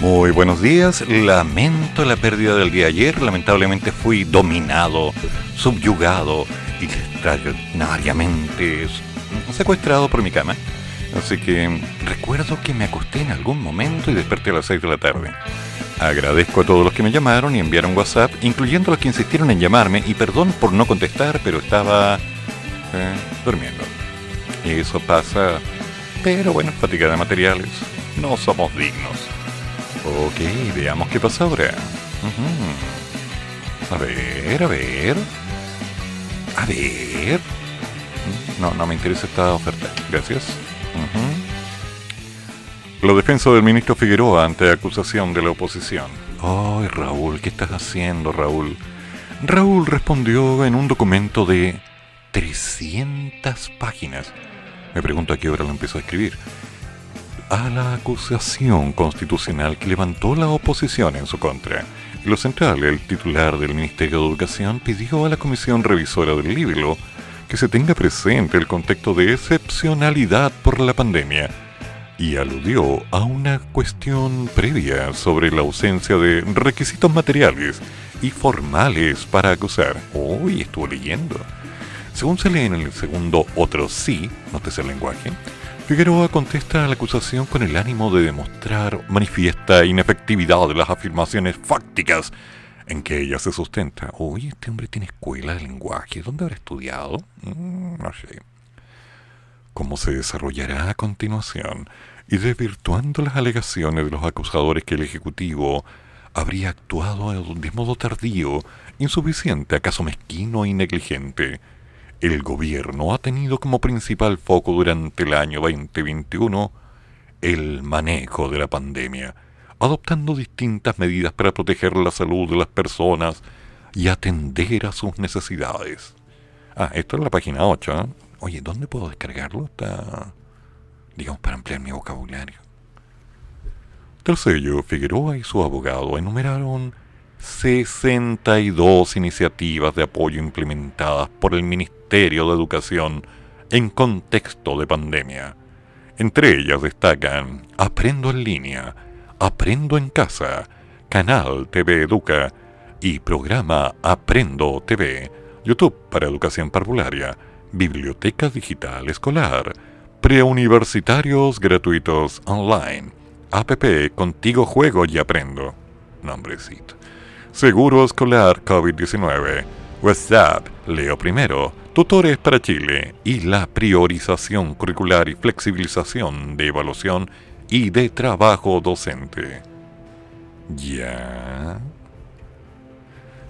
Muy buenos días, lamento la pérdida del día ayer, lamentablemente fui dominado, subyugado y extraordinariamente secuestrado por mi cama. Así que recuerdo que me acosté en algún momento y desperté a las 6 de la tarde. Agradezco a todos los que me llamaron y enviaron WhatsApp, incluyendo los que insistieron en llamarme, y perdón por no contestar, pero estaba eh, durmiendo. Eso pasa, pero bueno, fatiga de materiales. No somos dignos. Ok, veamos qué pasa ahora. A ver, a ver. A ver. No, no me interesa esta oferta. Gracias. La defensa del ministro Figueroa ante acusación de la oposición. Ay, Raúl, ¿qué estás haciendo, Raúl? Raúl respondió en un documento de 300 páginas. Me pregunto a qué hora lo empezó a escribir. A la acusación constitucional que levantó la oposición en su contra. Lo central, el titular del Ministerio de Educación pidió a la Comisión Revisora del Libro que se tenga presente el contexto de excepcionalidad por la pandemia y aludió a una cuestión previa sobre la ausencia de requisitos materiales y formales para acusar. Uy, estuvo leyendo. Según se lee en el segundo otro sí, nótese el lenguaje, Figueroa contesta a la acusación con el ánimo de demostrar manifiesta inefectividad de las afirmaciones fácticas en que ella se sustenta. Uy, este hombre tiene escuela de lenguaje. ¿Dónde habrá estudiado? Mm, no sé. ¿Cómo se desarrollará a continuación? Y desvirtuando las alegaciones de los acusadores que el Ejecutivo habría actuado de modo tardío, insuficiente, acaso mezquino y negligente el gobierno ha tenido como principal foco durante el año 2021 el manejo de la pandemia, adoptando distintas medidas para proteger la salud de las personas y atender a sus necesidades. Ah, esto es la página 8. ¿eh? Oye, ¿dónde puedo descargarlo? Está, digamos, para ampliar mi vocabulario. Tercero, Figueroa y su abogado enumeraron 62 iniciativas de apoyo implementadas por el Ministerio de Educación en contexto de pandemia. Entre ellas destacan Aprendo en línea, Aprendo en casa, Canal TV Educa y programa Aprendo TV, YouTube para educación parvularia, Biblioteca Digital Escolar, preuniversitarios gratuitos online, APP Contigo Juego y Aprendo. Nombrecito. Seguro Escolar COVID-19, WhatsApp, Leo Primero, Tutores para Chile y la priorización curricular y flexibilización de evaluación y de trabajo docente. ¿Ya?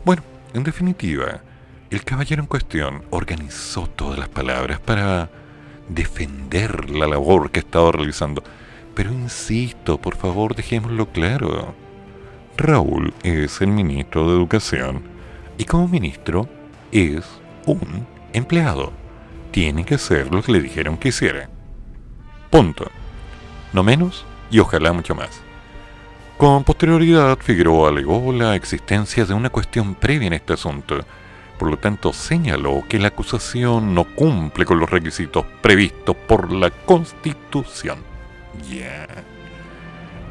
Bueno, en definitiva, el caballero en cuestión organizó todas las palabras para defender la labor que estaba realizando. Pero insisto, por favor, dejémoslo claro Raúl es el ministro de Educación y como ministro es un empleado. Tiene que ser lo que le dijeron que hiciera. Punto. No menos y ojalá mucho más. Con posterioridad, Figueroa alegó la existencia de una cuestión previa en este asunto. Por lo tanto, señaló que la acusación no cumple con los requisitos previstos por la Constitución. Ya.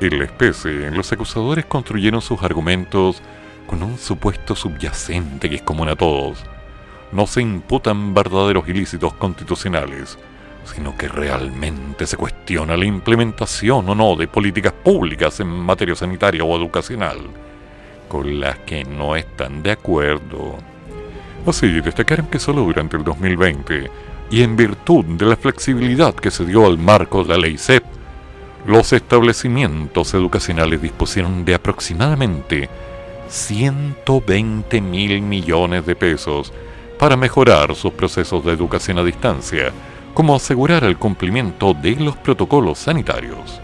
En la especie, los acusadores construyeron sus argumentos con un supuesto subyacente que es común a todos. No se imputan verdaderos ilícitos constitucionales, sino que realmente se cuestiona la implementación o no de políticas públicas en materia sanitaria o educacional, con las que no están de acuerdo. Así, destacaron que solo durante el 2020, y en virtud de la flexibilidad que se dio al marco de la ley CEP, los establecimientos educacionales dispusieron de aproximadamente 120 mil millones de pesos para mejorar sus procesos de educación a distancia, como asegurar el cumplimiento de los protocolos sanitarios.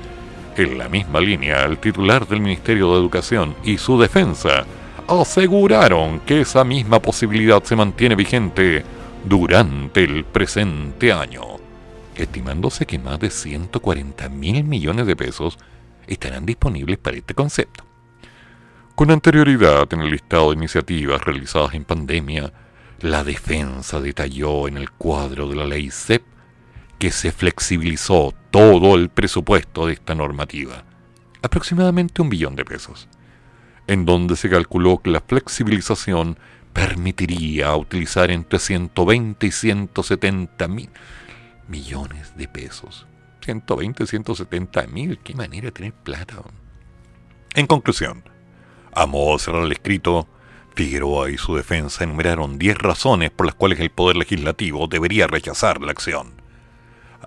En la misma línea, el titular del Ministerio de Educación y su defensa aseguraron que esa misma posibilidad se mantiene vigente durante el presente año, estimándose que más de 140 mil millones de pesos estarán disponibles para este concepto. Con anterioridad en el listado de iniciativas realizadas en pandemia, la defensa detalló en el cuadro de la ley CEP que se flexibilizó todo el presupuesto de esta normativa, aproximadamente un billón de pesos, en donde se calculó que la flexibilización permitiría utilizar entre 120 y 170 mil millones de pesos. 120 y 170 mil, qué manera de tener plata. En conclusión, a modo de cerrar el escrito, Figueroa y su defensa enumeraron 10 razones por las cuales el Poder Legislativo debería rechazar la acción.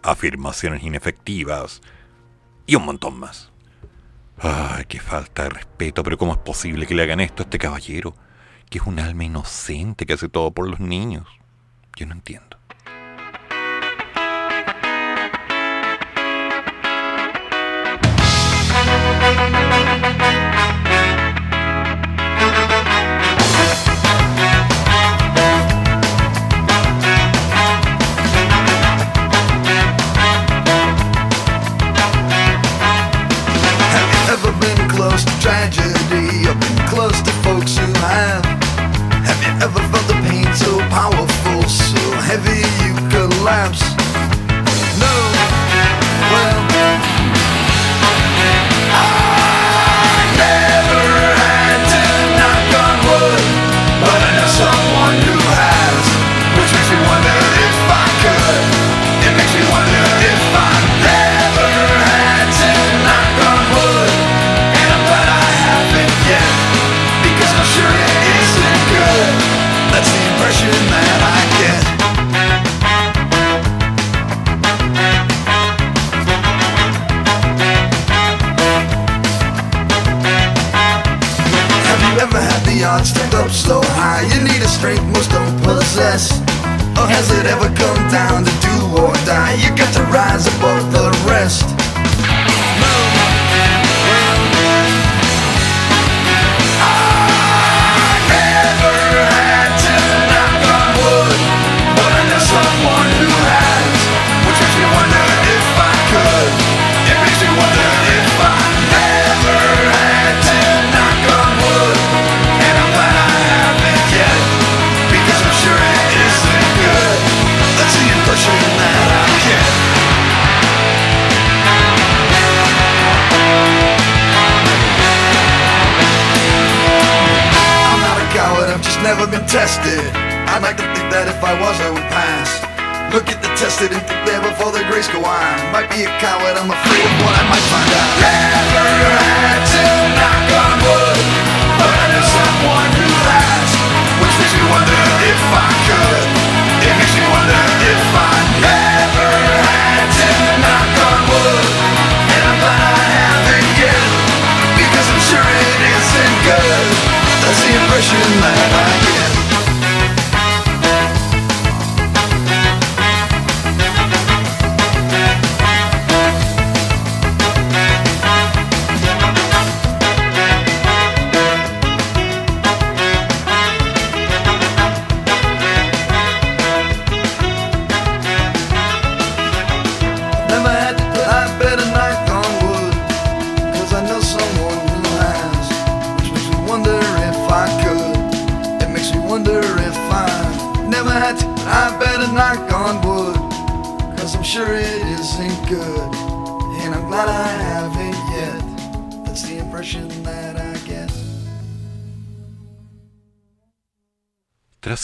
Afirmaciones inefectivas y un montón más. Ay, qué falta de respeto, pero ¿cómo es posible que le hagan esto a este caballero? Que es un alma inocente que hace todo por los niños. Yo no entiendo.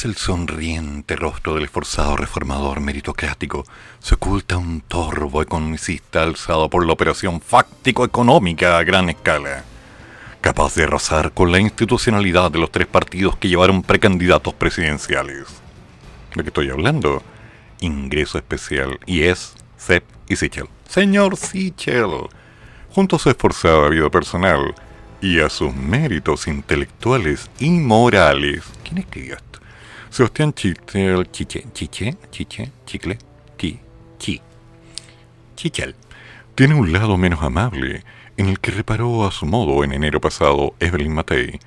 El sonriente rostro del esforzado reformador meritocrático se oculta un torvo economicista alzado por la operación fáctico-económica a gran escala, capaz de arrasar con la institucionalidad de los tres partidos que llevaron precandidatos presidenciales. ¿De qué estoy hablando? Ingreso especial, IES, CEP y Sichel. Señor Sichel, junto a su esforzada vida personal y a sus méritos intelectuales y morales, ¿quién escribió esto? Sebastián Chichel, Chiche, Chiche, Chiche, Chicle, Chi, Chi, Chichel tiene un lado menos amable, en el que reparó a su modo en enero pasado Evelyn Matei.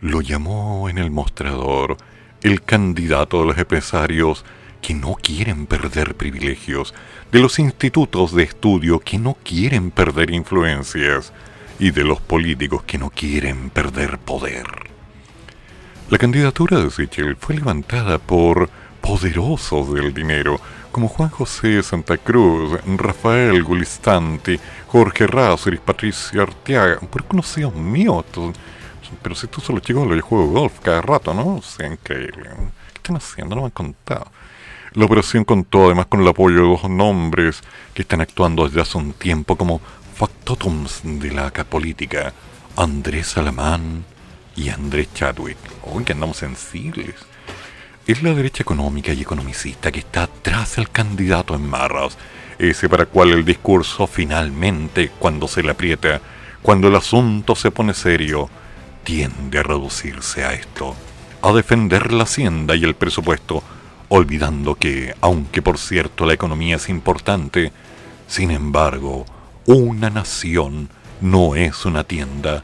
Lo llamó en el mostrador el candidato de los empresarios que no quieren perder privilegios, de los institutos de estudio que no quieren perder influencias y de los políticos que no quieren perder poder. La candidatura de Sichel fue levantada por poderosos del dinero, como Juan José Santa Cruz, Rafael Gulistanti, Jorge Ráceres, Patricia Arteaga, por conocidos míos. pero si son los chicos yo juego golf cada rato, ¿no? O sea, increíble. ¿Qué están haciendo? No me han contado. La operación contó además con el apoyo de dos nombres que están actuando desde hace un tiempo como factotums de la política, Andrés Alamán y Andrés Chadwick. Hoy que andamos sensibles. Es la derecha económica y economicista que está atrás del candidato en marras, ese para cual el discurso finalmente, cuando se le aprieta, cuando el asunto se pone serio, tiende a reducirse a esto, a defender la hacienda y el presupuesto, olvidando que, aunque por cierto la economía es importante, sin embargo, una nación no es una tienda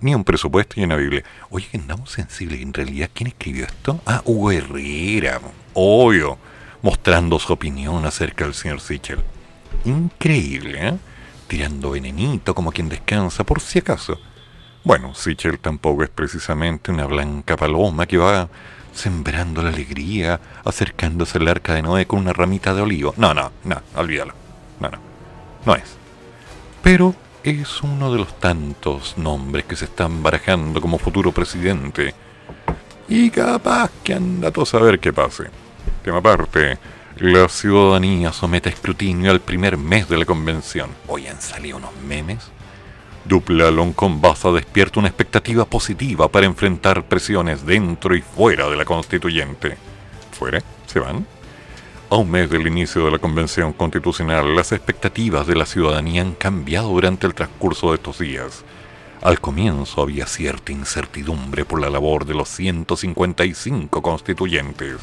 ni un presupuesto ni una Biblia. Oye, que andamos sensibles. En realidad, ¿quién escribió esto? Ah, Hugo Herrera, obvio, mostrando su opinión acerca del señor Sichel. Increíble, ¿eh? Tirando venenito como quien descansa, por si acaso. Bueno, Sichel tampoco es precisamente una blanca paloma que va sembrando la alegría, acercándose al arca de Noé con una ramita de olivo. No, no, no, olvídalo. No, no, no es. Pero es uno de los tantos nombres que se están barajando como futuro presidente. Y capaz que anda a saber qué pase. Tema aparte, la ciudadanía somete a escrutinio al primer mes de la convención. Hoy han salido unos memes. Dupla con Baza despierta una expectativa positiva para enfrentar presiones dentro y fuera de la constituyente. ¿Fuera? ¿Se van? A un mes del inicio de la Convención Constitucional, las expectativas de la ciudadanía han cambiado durante el transcurso de estos días. Al comienzo había cierta incertidumbre por la labor de los 155 constituyentes,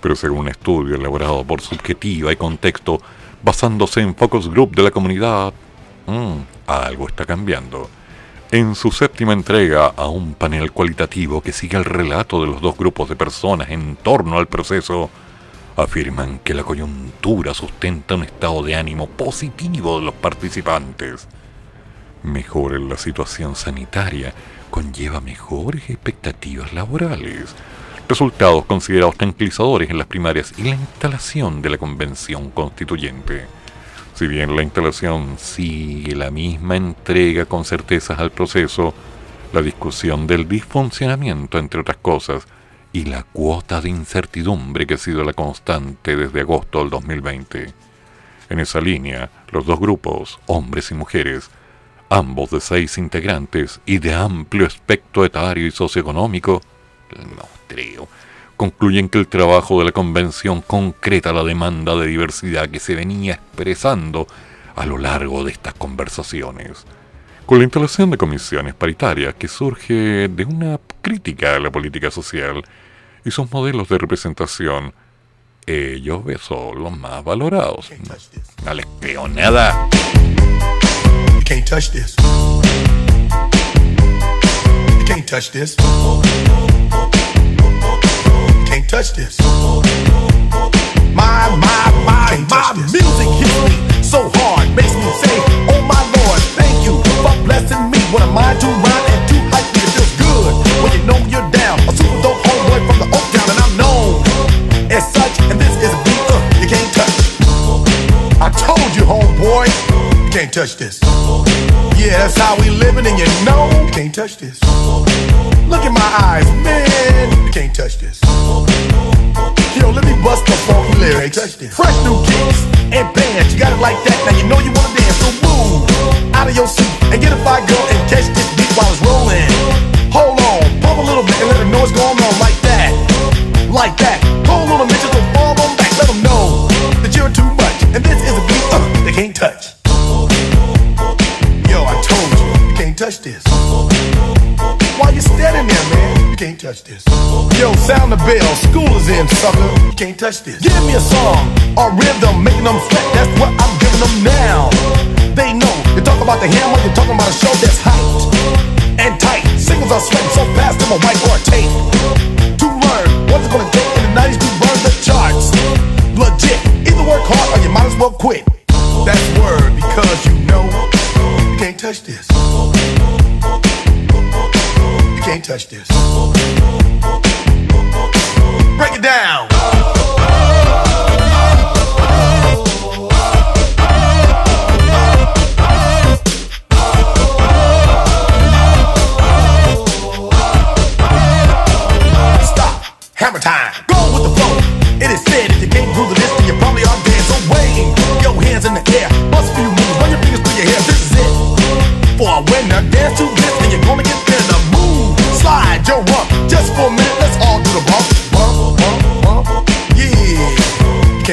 pero según un estudio elaborado por Subjetiva y Contexto, basándose en focus group de la comunidad, mmm, algo está cambiando. En su séptima entrega a un panel cualitativo que sigue el relato de los dos grupos de personas en torno al proceso, afirman que la coyuntura sustenta un estado de ánimo positivo de los participantes. Mejorar la situación sanitaria conlleva mejores expectativas laborales, resultados considerados tranquilizadores en las primarias y la instalación de la convención constituyente. Si bien la instalación sigue la misma entrega con certezas al proceso, la discusión del disfuncionamiento, entre otras cosas, y la cuota de incertidumbre que ha sido la constante desde agosto del 2020. En esa línea, los dos grupos, hombres y mujeres, ambos de seis integrantes y de amplio espectro etario y socioeconómico, creo, concluyen que el trabajo de la convención concreta la demanda de diversidad que se venía expresando a lo largo de estas conversaciones. Con la instalación de comisiones paritarias que surge de una crítica a la política social, y sus modelos de representación, ellos son los más valorados. No les creo nada. You can't touch this. You can't touch this. You can't touch this. My, my, my, my music hits me so hard, makes me say, oh my lord, thank you for blessing me. What am I to rhyme and to hype? It feels good when you know you're down. A super dope homeboy from the Oak Town, and I'm known as such, and this is a beat uh, you can't touch. I told you, homeboy, you can't touch this. Yeah, that's how we living, and you know you can't touch this. Look in my eyes, man, you can't touch this. Yo, let me bust the funky lyrics. Fresh new kicks and bands, you got it like that. Now you know you wanna dance, so move out of your seat and get a fire girl and catch this beat while it's rolling. Hold on, pump a little bit and let know what's going on like like that. Hold on a minute, just fall on back. Let them know that you're too much. And this is a beat uh, they can't touch. Yo, I told you, you can't touch this. Why you standing there, man? You can't touch this. Yo, sound the bell. School is in, sucker. You can't touch this. Give me a song or rhythm, making them sweat. That's what I'm giving them now. They know. You talk about the hammer, you're talking about a show that's hyped and tight. Singles are sweating so fast, I'm a whiteboard tape. What it's gonna take in the 90s to burn the charts. Legit. Either work hard or you might as well quit. That's word because you know you can't touch this. You can't touch this. Break it down.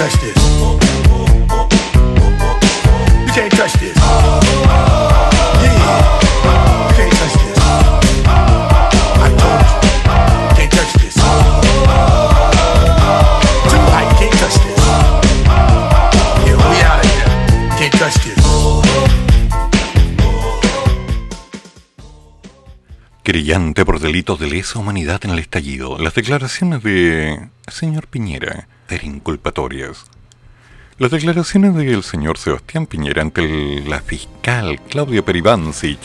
Touch por delitos de lesa humanidad en el estallido. Las declaraciones de señor Piñera eran inculpatorias. Las declaraciones del señor Sebastián Piñera ante la fiscal Claudia Peribancic,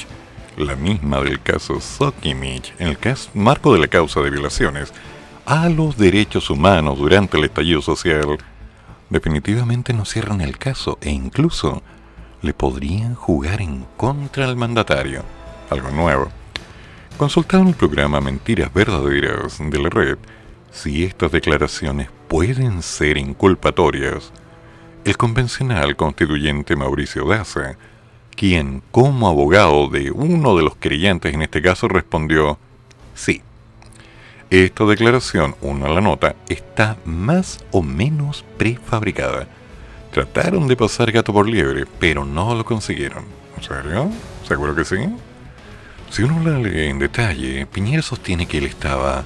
la misma del caso Sokimich, en el caso, marco de la causa de violaciones a los derechos humanos durante el estallido social, definitivamente no cierran el caso e incluso le podrían jugar en contra al mandatario. Algo nuevo. Consultado en el programa Mentiras Verdaderas de la red si estas declaraciones pueden ser inculpatorias, el convencional constituyente Mauricio Daza, quien como abogado de uno de los creyentes en este caso respondió, sí. Esta declaración, uno a la nota, está más o menos prefabricada. Trataron de pasar gato por liebre, pero no lo consiguieron. ¿En serio? ¿Seguro que sí? Si uno la lee en detalle, Piñera sostiene que él estaba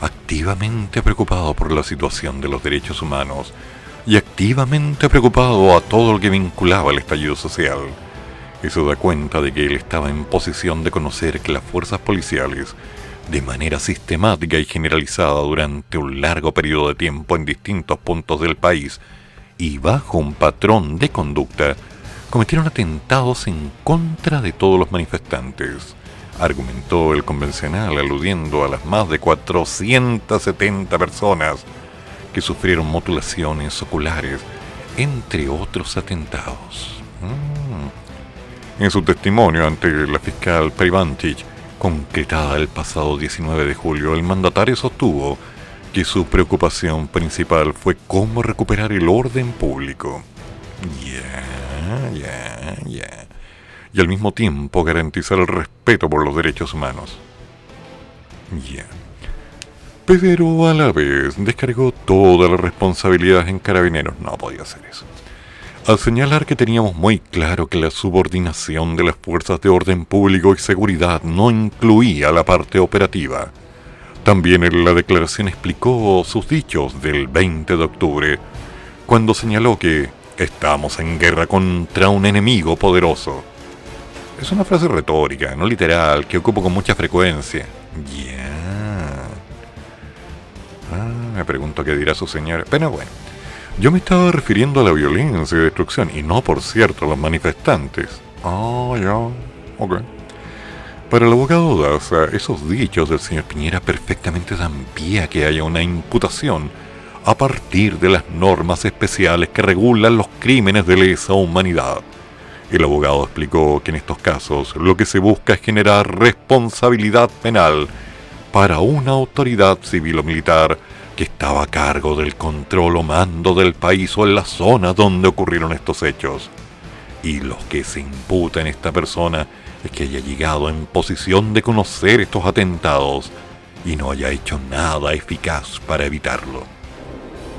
activamente preocupado por la situación de los derechos humanos y activamente preocupado a todo lo que vinculaba al estallido social. Eso da cuenta de que él estaba en posición de conocer que las fuerzas policiales, de manera sistemática y generalizada durante un largo periodo de tiempo en distintos puntos del país y bajo un patrón de conducta, cometieron atentados en contra de todos los manifestantes, argumentó el convencional aludiendo a las más de 470 personas que sufrieron mutilaciones oculares, entre otros atentados. Mm. En su testimonio ante la fiscal Privantic, concretada el pasado 19 de julio, el mandatario sostuvo que su preocupación principal fue cómo recuperar el orden público. Ya, ya, ya. Y al mismo tiempo garantizar el respeto por los derechos humanos. Ya. Pero a la vez descargó toda la responsabilidad en carabineros. No podía hacer eso. Al señalar que teníamos muy claro que la subordinación de las fuerzas de orden público y seguridad no incluía la parte operativa. También en la declaración explicó sus dichos del 20 de octubre, cuando señaló que estamos en guerra contra un enemigo poderoso. Es una frase retórica, no literal, que ocupo con mucha frecuencia. Ya. Ah, me pregunto qué dirá su señora. Pero bueno. Yo me estaba refiriendo a la violencia y destrucción, y no, por cierto, a los manifestantes. Ah, ya. Ok. Para el abogado Daza, esos dichos del señor Piñera perfectamente dan pie a que haya una imputación a partir de las normas especiales que regulan los crímenes de lesa humanidad. El abogado explicó que en estos casos lo que se busca es generar responsabilidad penal para una autoridad civil o militar que estaba a cargo del control o mando del país o en la zona donde ocurrieron estos hechos. Y lo que se imputa en esta persona es que haya llegado en posición de conocer estos atentados y no haya hecho nada eficaz para evitarlo.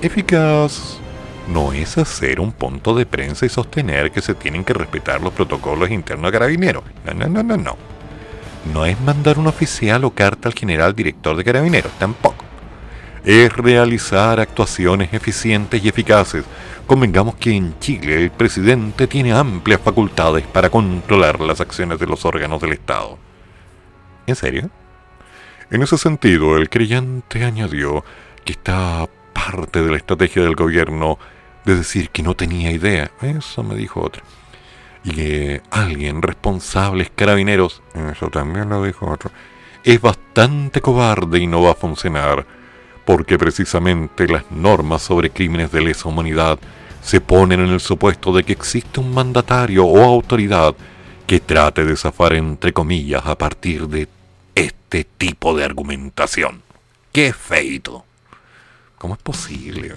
Eficaz no es hacer un punto de prensa y sostener que se tienen que respetar los protocolos internos de carabineros. No, no, no, no, no. No es mandar un oficial o carta al general director de carabineros, tampoco es realizar actuaciones eficientes y eficaces. Convengamos que en Chile el presidente tiene amplias facultades para controlar las acciones de los órganos del Estado. ¿En serio? En ese sentido, el creyente añadió que esta parte de la estrategia del gobierno de decir que no tenía idea. Eso me dijo otro. Y que alguien responsable carabineros. Eso también lo dijo otro. Es bastante cobarde y no va a funcionar porque precisamente las normas sobre crímenes de lesa humanidad se ponen en el supuesto de que existe un mandatario o autoridad que trate de zafar entre comillas a partir de este tipo de argumentación. ¡Qué feito! ¿Cómo es posible?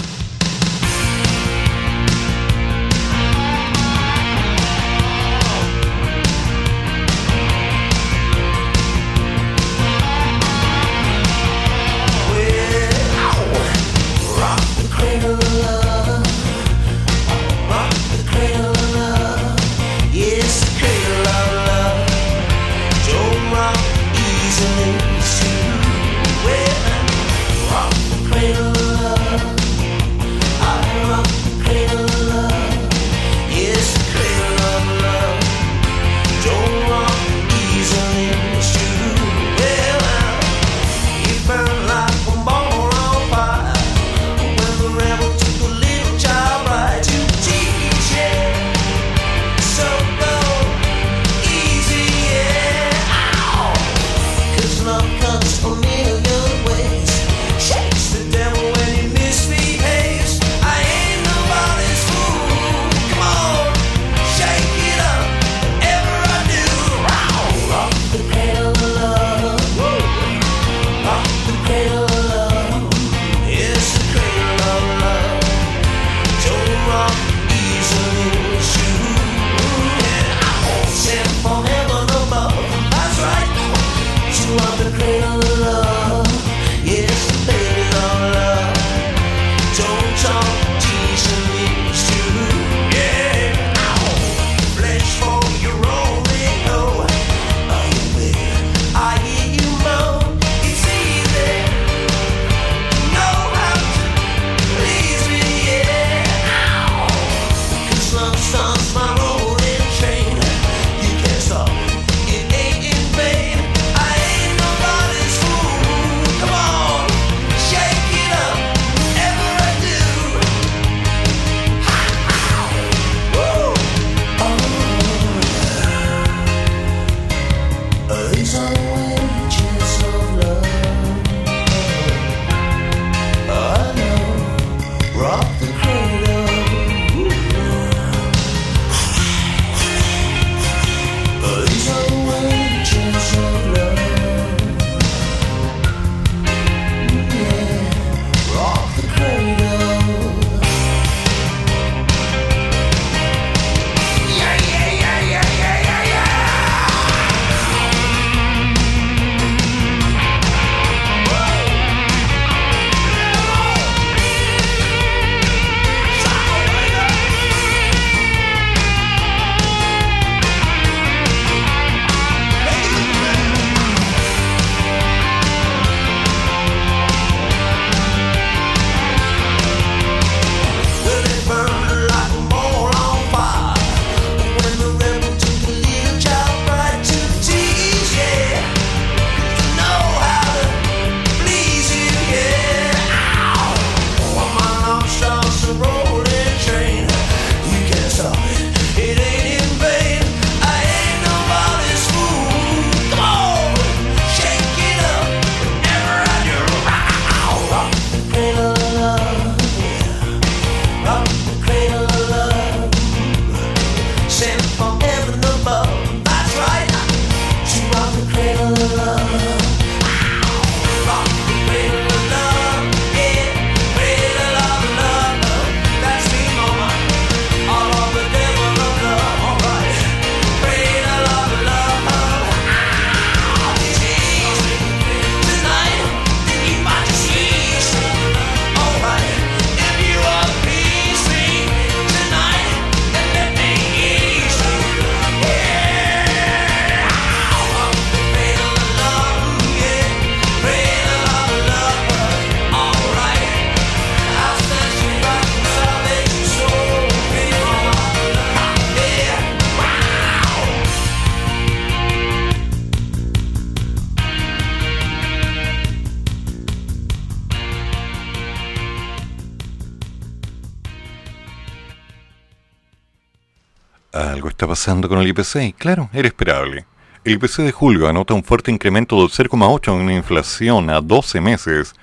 Pasando con el IPC? Claro, era esperable. El IPC de julio anota un fuerte incremento del 0,8 en una inflación a 12 meses.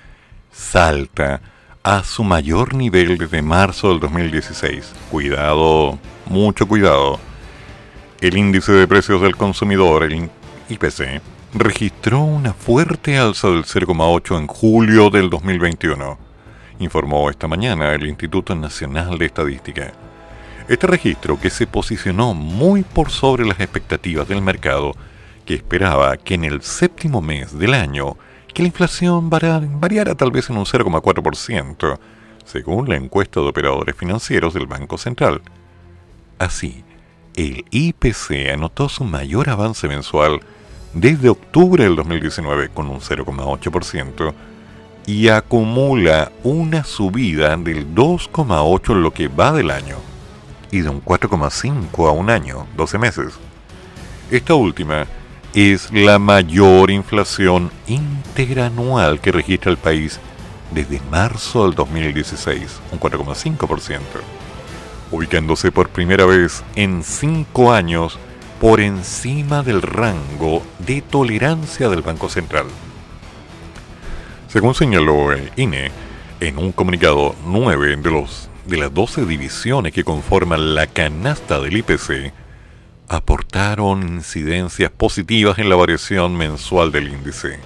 Salta a su mayor nivel desde marzo del 2016. Cuidado, mucho cuidado. El índice de precios del consumidor, el IPC, registró una fuerte alza del 0,8 en julio del 2021, informó esta mañana el Instituto Nacional de Estadística. Este registro, que se posicionó muy por sobre las expectativas del mercado, que esperaba que en el séptimo mes del año que la inflación variara tal vez en un 0,4%, según la encuesta de operadores financieros del Banco Central. Así, el IPC anotó su mayor avance mensual desde octubre del 2019 con un 0,8% y acumula una subida del 2,8% en lo que va del año y de un 4,5 a un año, 12 meses. Esta última es la mayor inflación íntegra anual que registra el país desde marzo del 2016, un 4,5%, ubicándose por primera vez en 5 años por encima del rango de tolerancia del Banco Central. Según señaló el INE, en un comunicado 9 de los de las 12 divisiones que conforman la canasta del IPC aportaron incidencias positivas en la variación mensual del índice.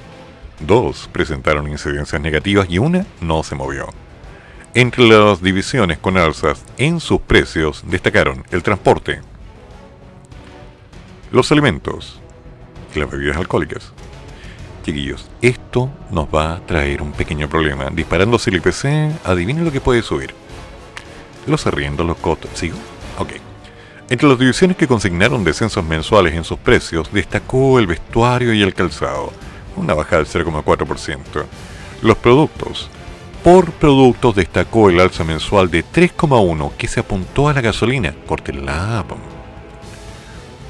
Dos presentaron incidencias negativas y una no se movió. Entre las divisiones con alzas en sus precios destacaron el transporte, los alimentos y las bebidas alcohólicas. Chiquillos, esto nos va a traer un pequeño problema. Disparándose el IPC, adivinen lo que puede subir los arriendos, los cotos. ¿Sigo? Ok. Entre las divisiones que consignaron descensos mensuales en sus precios, destacó el vestuario y el calzado, una bajada del 0,4%. Los productos. Por productos destacó el alza mensual de 3,1 que se apuntó a la gasolina. Córtela.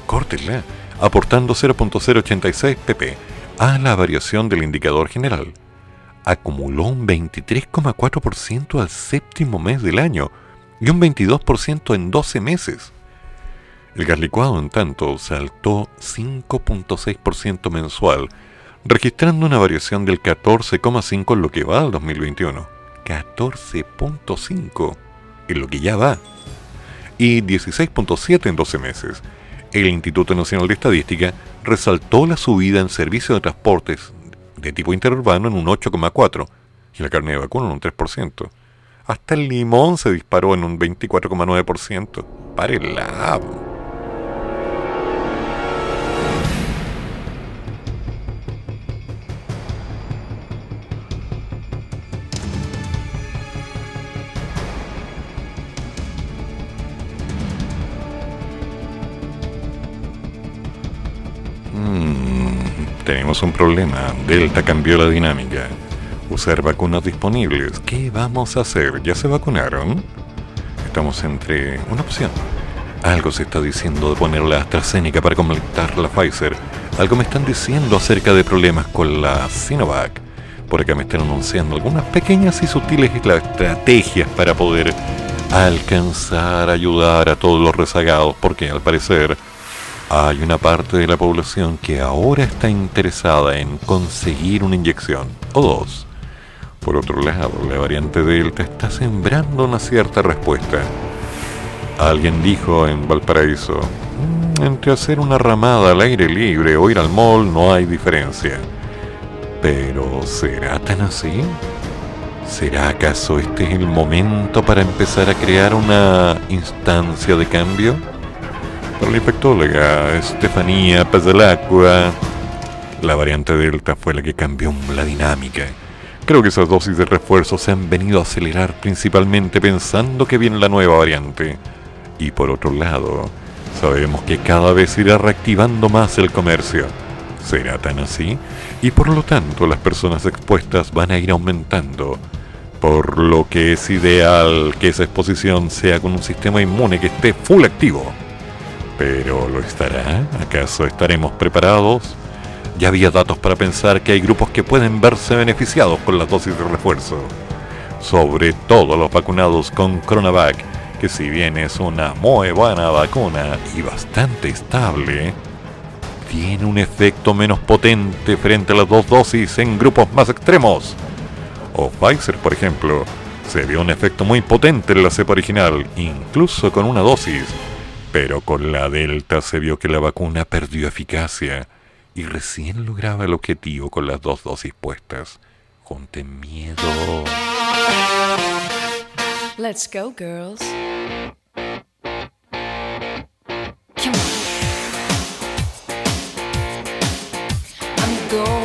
Córtela. Aportando 0.086 pp a la variación del indicador general. Acumuló un 23,4% al séptimo mes del año, y un 22% en 12 meses. El gas licuado, en tanto, saltó 5.6% mensual, registrando una variación del 14,5 en lo que va al 2021. 14.5 en lo que ya va. Y 16.7 en 12 meses. El Instituto Nacional de Estadística resaltó la subida en servicios de transportes de tipo interurbano en un 8,4 y la carne de vacuno en un 3%. Hasta el limón se disparó en un 24,9%. Párela. Mm, tenemos un problema. Delta cambió la dinámica usar vacunas disponibles. ¿Qué vamos a hacer? ¿Ya se vacunaron? Estamos entre una opción. Algo se está diciendo de poner la AstraZeneca para completar la Pfizer. Algo me están diciendo acerca de problemas con la Sinovac. Por acá me están anunciando algunas pequeñas y sutiles estrategias para poder alcanzar, ayudar a todos los rezagados, porque al parecer hay una parte de la población que ahora está interesada en conseguir una inyección o dos por otro lado, la variante Delta está sembrando una cierta respuesta. Alguien dijo en Valparaíso, "Mm, entre hacer una ramada al aire libre o ir al mall no hay diferencia. Pero ¿será tan así? ¿Será acaso este es el momento para empezar a crear una instancia de cambio? Para la infectóloga Estefanía Pazalacqua, la variante Delta fue la que cambió la dinámica. Creo que esas dosis de refuerzo se han venido a acelerar principalmente pensando que viene la nueva variante. Y por otro lado, sabemos que cada vez irá reactivando más el comercio. ¿Será tan así? Y por lo tanto las personas expuestas van a ir aumentando. Por lo que es ideal que esa exposición sea con un sistema inmune que esté full activo. Pero ¿lo estará? ¿Acaso estaremos preparados? Ya había datos para pensar que hay grupos que pueden verse beneficiados con las dosis de refuerzo. Sobre todo los vacunados con Coronavac, que si bien es una muy buena vacuna y bastante estable, tiene un efecto menos potente frente a las dos dosis en grupos más extremos. O Pfizer, por ejemplo, se vio un efecto muy potente en la cepa original, incluso con una dosis, pero con la Delta se vio que la vacuna perdió eficacia y recién lograba el objetivo con las dos dosis puestas. Junten miedo. Let's go, girls. I'm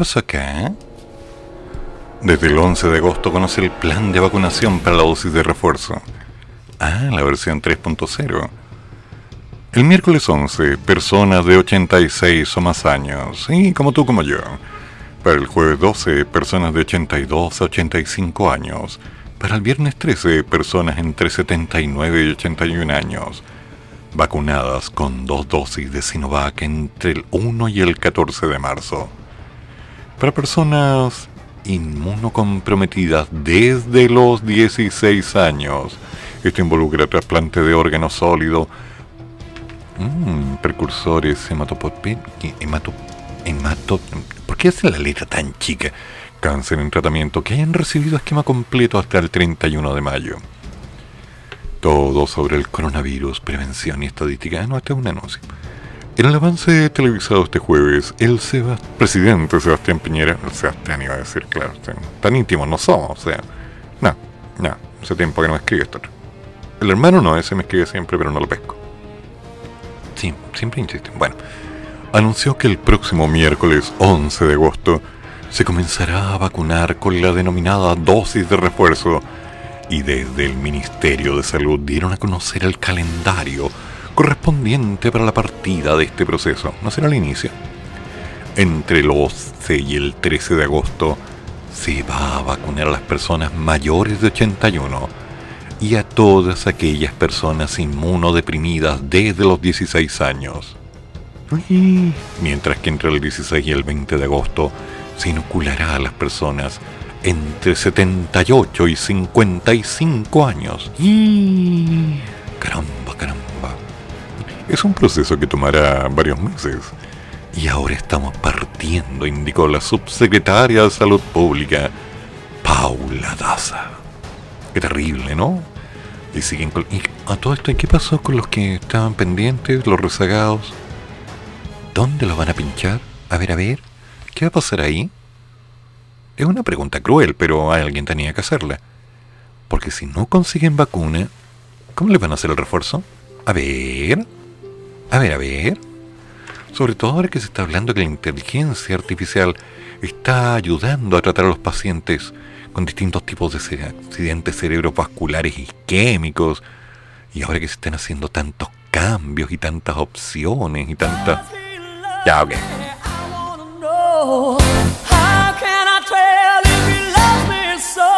pasó acá? Desde el 11 de agosto conoce el plan de vacunación para la dosis de refuerzo. Ah, la versión 3.0. El miércoles 11, personas de 86 o más años, sí, como tú como yo. Para el jueves 12, personas de 82 a 85 años. Para el viernes 13, personas entre 79 y 81 años. Vacunadas con dos dosis de Sinovac entre el 1 y el 14 de marzo. Para personas inmunocomprometidas desde los 16 años. Esto involucra trasplante de órgano sólido, mm, precursores hematopopi- hemato, ¿Por qué hace la letra tan chica? Cáncer en tratamiento que hayan recibido esquema completo hasta el 31 de mayo. Todo sobre el coronavirus, prevención y estadística. Ah, no, este es un anuncio. En el avance televisado este jueves, el Seba- presidente Sebastián Piñera, el Sebastián iba a decir, claro, tan íntimos no somos, o sea, no, no, hace tiempo que no me escribe esto. El hermano no, ese me escribe siempre, pero no lo pesco. Sí, siempre insisten. Bueno, anunció que el próximo miércoles 11 de agosto se comenzará a vacunar con la denominada dosis de refuerzo y desde el Ministerio de Salud dieron a conocer el calendario correspondiente para la partida de este proceso. No será el inicio. Entre el 11 y el 13 de agosto se va a vacunar a las personas mayores de 81 y a todas aquellas personas inmunodeprimidas desde los 16 años. Uy. Mientras que entre el 16 y el 20 de agosto se inoculará a las personas entre 78 y 55 años. Y caramba, caramba. Es un proceso que tomará varios meses. Y ahora estamos partiendo, indicó la subsecretaria de Salud Pública, Paula Daza. Qué terrible, ¿no? Y siguen con... ¿Y a todo esto, ¿y qué pasó con los que estaban pendientes, los rezagados? ¿Dónde los van a pinchar? A ver, a ver. ¿Qué va a pasar ahí? Es una pregunta cruel, pero alguien tenía que hacerla. Porque si no consiguen vacuna, ¿cómo les van a hacer el refuerzo? A ver. A ver, a ver. Sobre todo ahora que se está hablando que la inteligencia artificial está ayudando a tratar a los pacientes con distintos tipos de accidentes cerebrovasculares isquémicos. Y ahora que se están haciendo tantos cambios y tantas opciones y tantas... Ya, ok. how?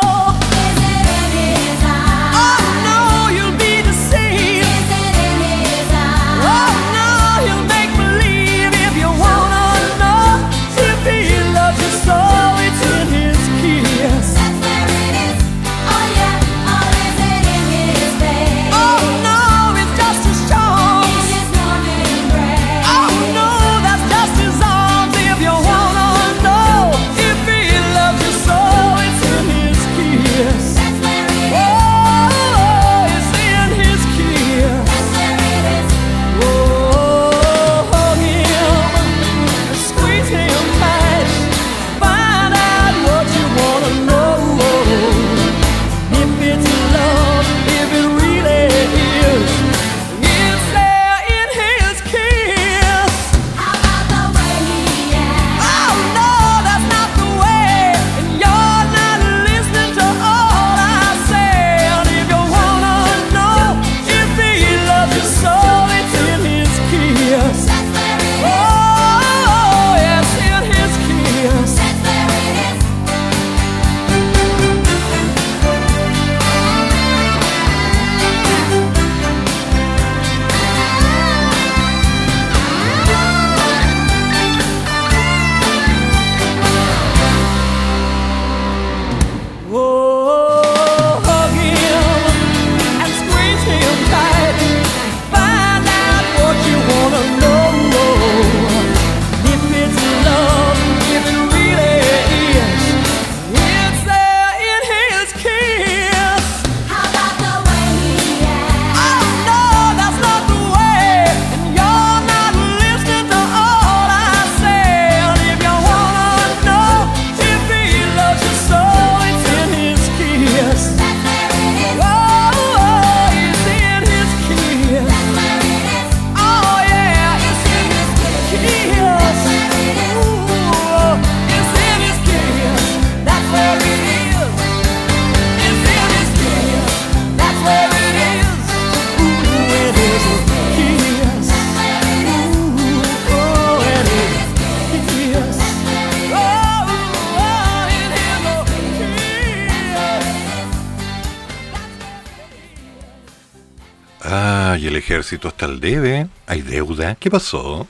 Debe. ¿Hay deuda? ¿Qué pasó?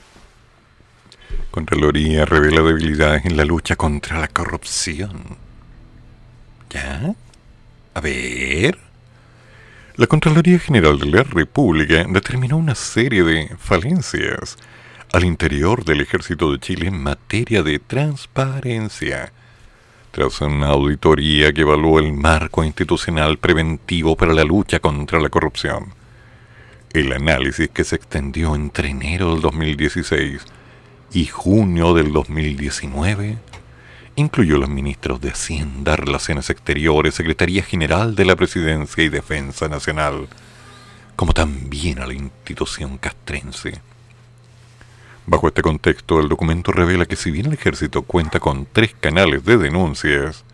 Contraloría revela debilidades en la lucha contra la corrupción. ¿Ya? A ver. La Contraloría General de la República determinó una serie de falencias al interior del Ejército de Chile en materia de transparencia, tras una auditoría que evaluó el marco institucional preventivo para la lucha contra la corrupción. El análisis que se extendió entre enero del 2016 y junio del 2019 incluyó los ministros de Hacienda, Relaciones Exteriores, Secretaría General de la Presidencia y Defensa Nacional, como también a la institución castrense. Bajo este contexto, el documento revela que si bien el ejército cuenta con tres canales de denuncias,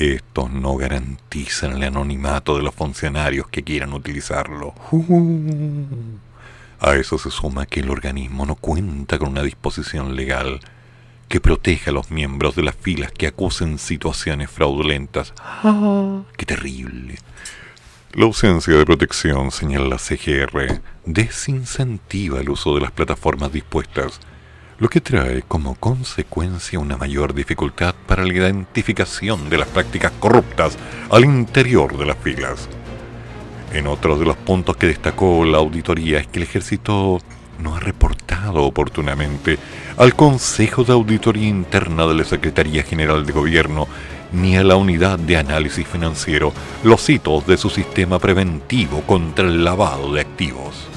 estos no garantizan el anonimato de los funcionarios que quieran utilizarlo. A eso se suma que el organismo no cuenta con una disposición legal que proteja a los miembros de las filas que acusen situaciones fraudulentas. ¡Qué terrible! La ausencia de protección, señala la CGR, desincentiva el uso de las plataformas dispuestas, lo que trae como consecuencia una mayor dificultad para la identificación de las prácticas corruptas al interior de las filas. En otro de los puntos que destacó la auditoría es que el ejército no ha reportado oportunamente al Consejo de Auditoría Interna de la Secretaría General de Gobierno ni a la Unidad de Análisis Financiero los hitos de su sistema preventivo contra el lavado de activos.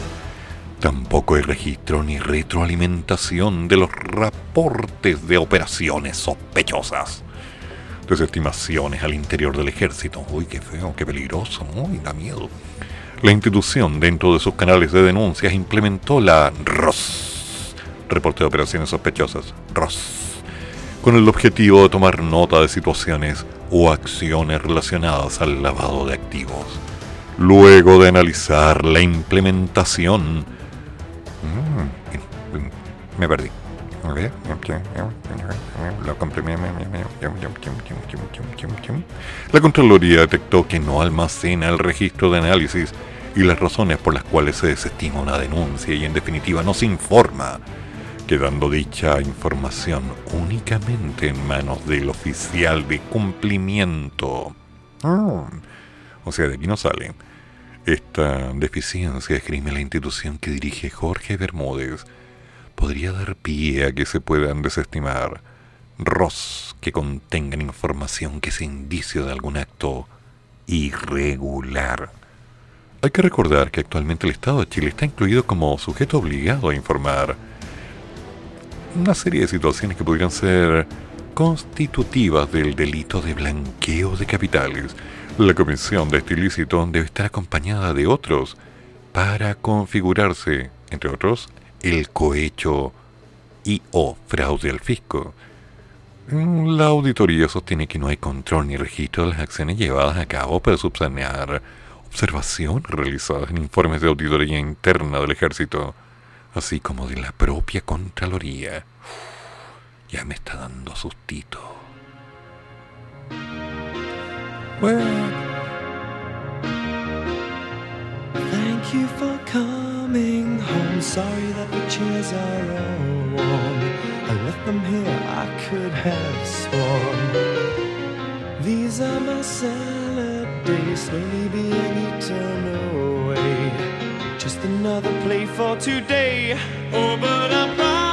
Tampoco hay registro ni retroalimentación de los reportes de operaciones sospechosas. Desestimaciones al interior del ejército. Uy, qué feo, qué peligroso, uy, da miedo. La institución, dentro de sus canales de denuncias, implementó la ROS, Reporte de Operaciones Sospechosas, ROS, con el objetivo de tomar nota de situaciones o acciones relacionadas al lavado de activos. Luego de analizar la implementación... Mm, me perdí. La Contraloría detectó que no almacena el registro de análisis y las razones por las cuales se desestima una denuncia y en definitiva no se informa quedando dicha información únicamente en manos del oficial de cumplimiento. Ah, o sea, de aquí no sale. Esta deficiencia, escribe la institución que dirige Jorge Bermúdez, podría dar pie a que se puedan desestimar ROS que contengan información que sea indicio de algún acto irregular. Hay que recordar que actualmente el Estado de Chile está incluido como sujeto obligado a informar una serie de situaciones que podrían ser constitutivas del delito de blanqueo de capitales. La comisión de este ilícito debe estar acompañada de otros para configurarse, entre otros, el cohecho y o fraude al fisco. La auditoría sostiene que no hay control ni registro de las acciones llevadas a cabo para subsanear observaciones realizadas en informes de auditoría interna del ejército así como de la propia Contraloría. Ya me está dando sustito. Bueno. Thank you for coming home. Sorry that the chairs are all warm. I left them here, I could have sworn. These are my salad days, slowly being eaten away. Just another play for today. Oh, but I'm proud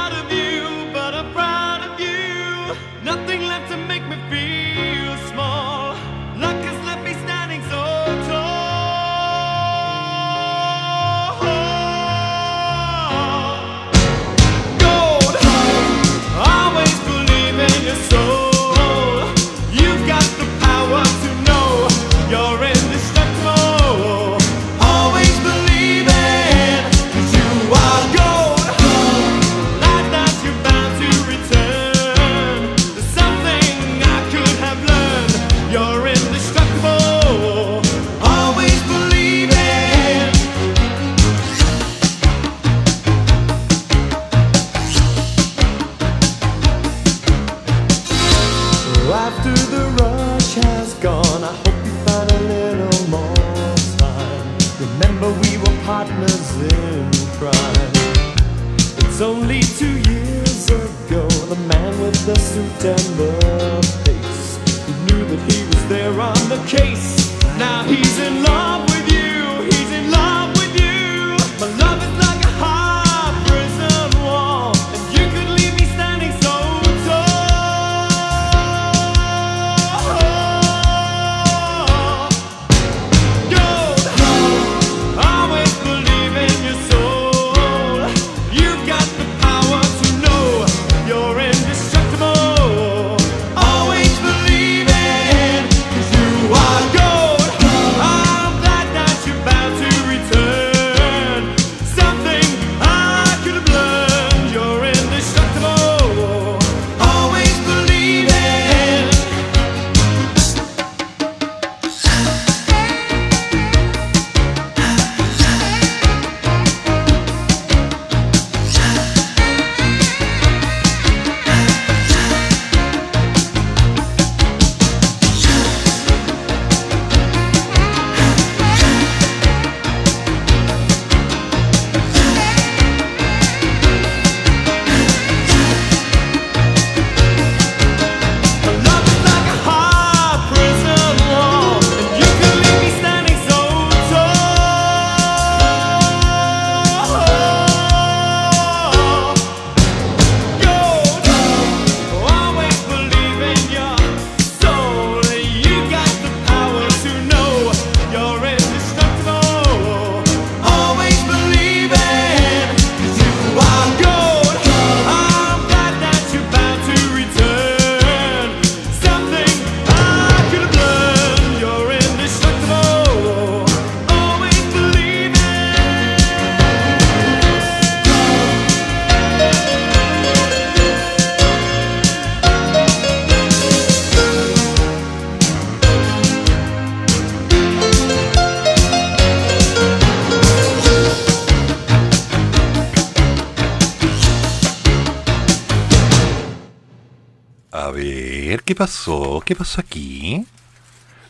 pasó? ¿Qué pasó aquí?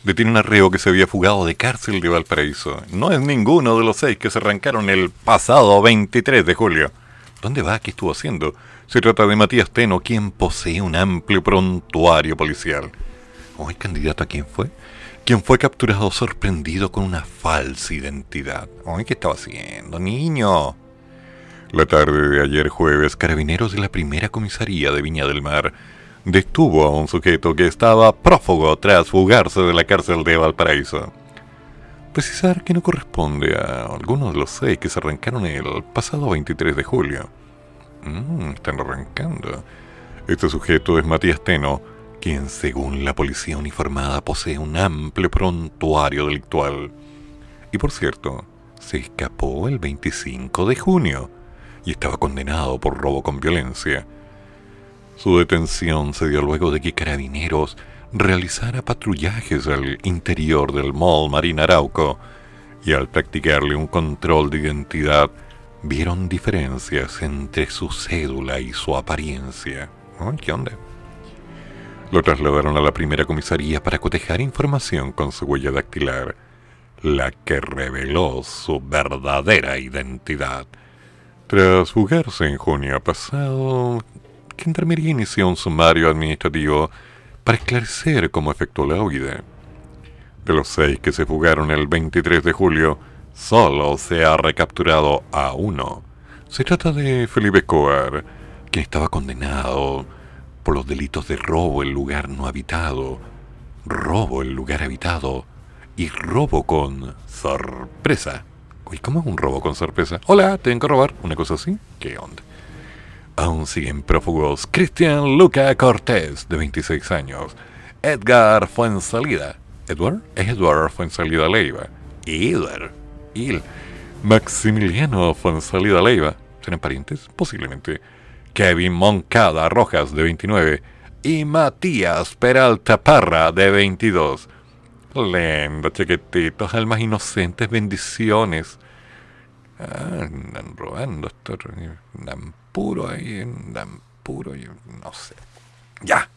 Detiene un arreo que se había fugado de cárcel de Valparaíso. No es ninguno de los seis que se arrancaron el pasado 23 de julio. ¿Dónde va? ¿Qué estuvo haciendo? Se trata de Matías Teno, quien posee un amplio prontuario policial. ¿Hoy candidato a quién fue? Quien fue capturado sorprendido con una falsa identidad. ¿Hoy qué estaba haciendo, niño? La tarde de ayer jueves, carabineros de la primera comisaría de Viña del Mar detuvo a un sujeto que estaba prófugo tras fugarse de la cárcel de Valparaíso. Precisar que no corresponde a alguno de los seis que se arrancaron el pasado 23 de julio. Mm, están arrancando. Este sujeto es Matías Teno, quien según la policía uniformada posee un amplio prontuario delictual. Y por cierto, se escapó el 25 de junio y estaba condenado por robo con violencia. Su detención se dio luego de que Carabineros realizara patrullajes al interior del Mall Marina Arauco y al practicarle un control de identidad vieron diferencias entre su cédula y su apariencia. ¿Qué onda? Lo trasladaron a la primera comisaría para cotejar información con su huella dactilar, la que reveló su verdadera identidad. Tras fugarse en junio pasado, Gendarmería inició un sumario administrativo para esclarecer cómo efectuó la huida. De los seis que se fugaron el 23 de julio, solo se ha recapturado a uno. Se trata de Felipe Escobar, quien estaba condenado por los delitos de robo en lugar no habitado, robo en lugar habitado y robo con sorpresa. Uy, ¿cómo es un robo con sorpresa? Hola, tengo que robar. ¿Una cosa así? ¿Qué onda? Aún siguen prófugos. Cristian Luca Cortés, de 26 años, Edgar Fuensalida, ¿Edward? Es Edward Fuensalida Leiva, Edward, Il, Maximiliano Fuensalida Leiva, ¿serán parientes? Posiblemente, Kevin Moncada Rojas, de 29, y Matías Peralta Parra, de 22. Lindo, chiquititos, almas inocentes, bendiciones. Ah, andan robando andan puro ahí, andan puro, yo no sé. Ya.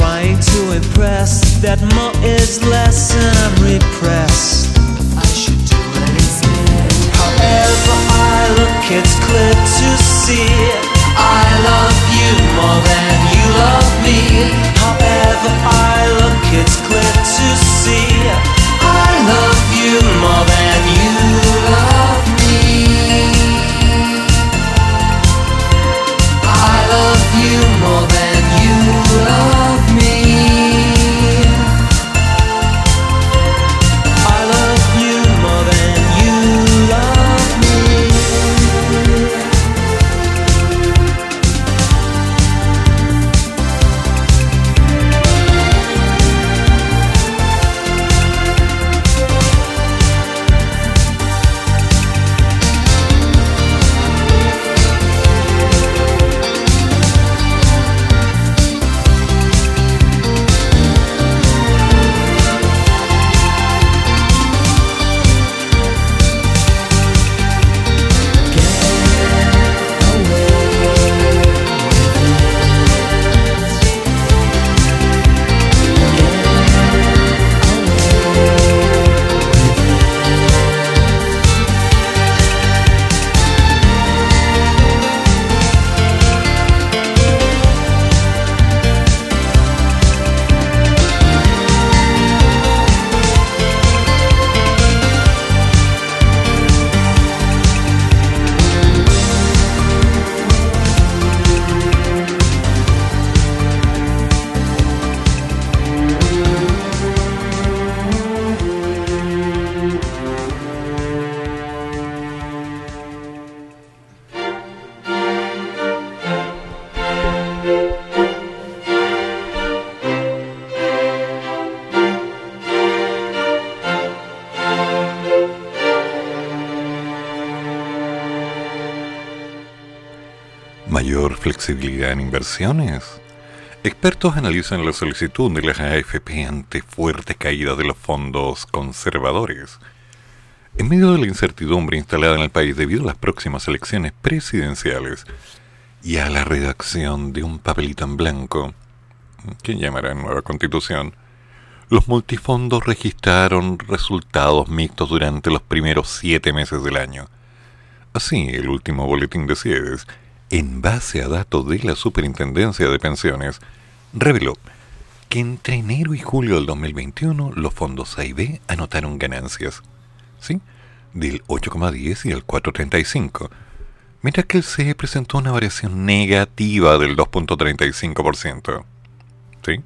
Trying to impress that more is less and I'm repressed. I should do it instead. However I look, it's clear to see I love you more than you love me. However I look, it's clear to see I love you flexibilidad en inversiones. Expertos analizan la solicitud de las AFP ante fuerte caída de los fondos conservadores. En medio de la incertidumbre instalada en el país debido a las próximas elecciones presidenciales y a la redacción de un papelito en blanco, que llamarán nueva constitución, los multifondos registraron resultados mixtos durante los primeros siete meses del año. Así, el último boletín de CIEDES, en base a datos de la Superintendencia de Pensiones, reveló que entre enero y julio del 2021 los fondos A y B anotaron ganancias, ¿sí? Del 8,10 y el 4,35, mientras que el CE presentó una variación negativa del 2,35%, ¿sí?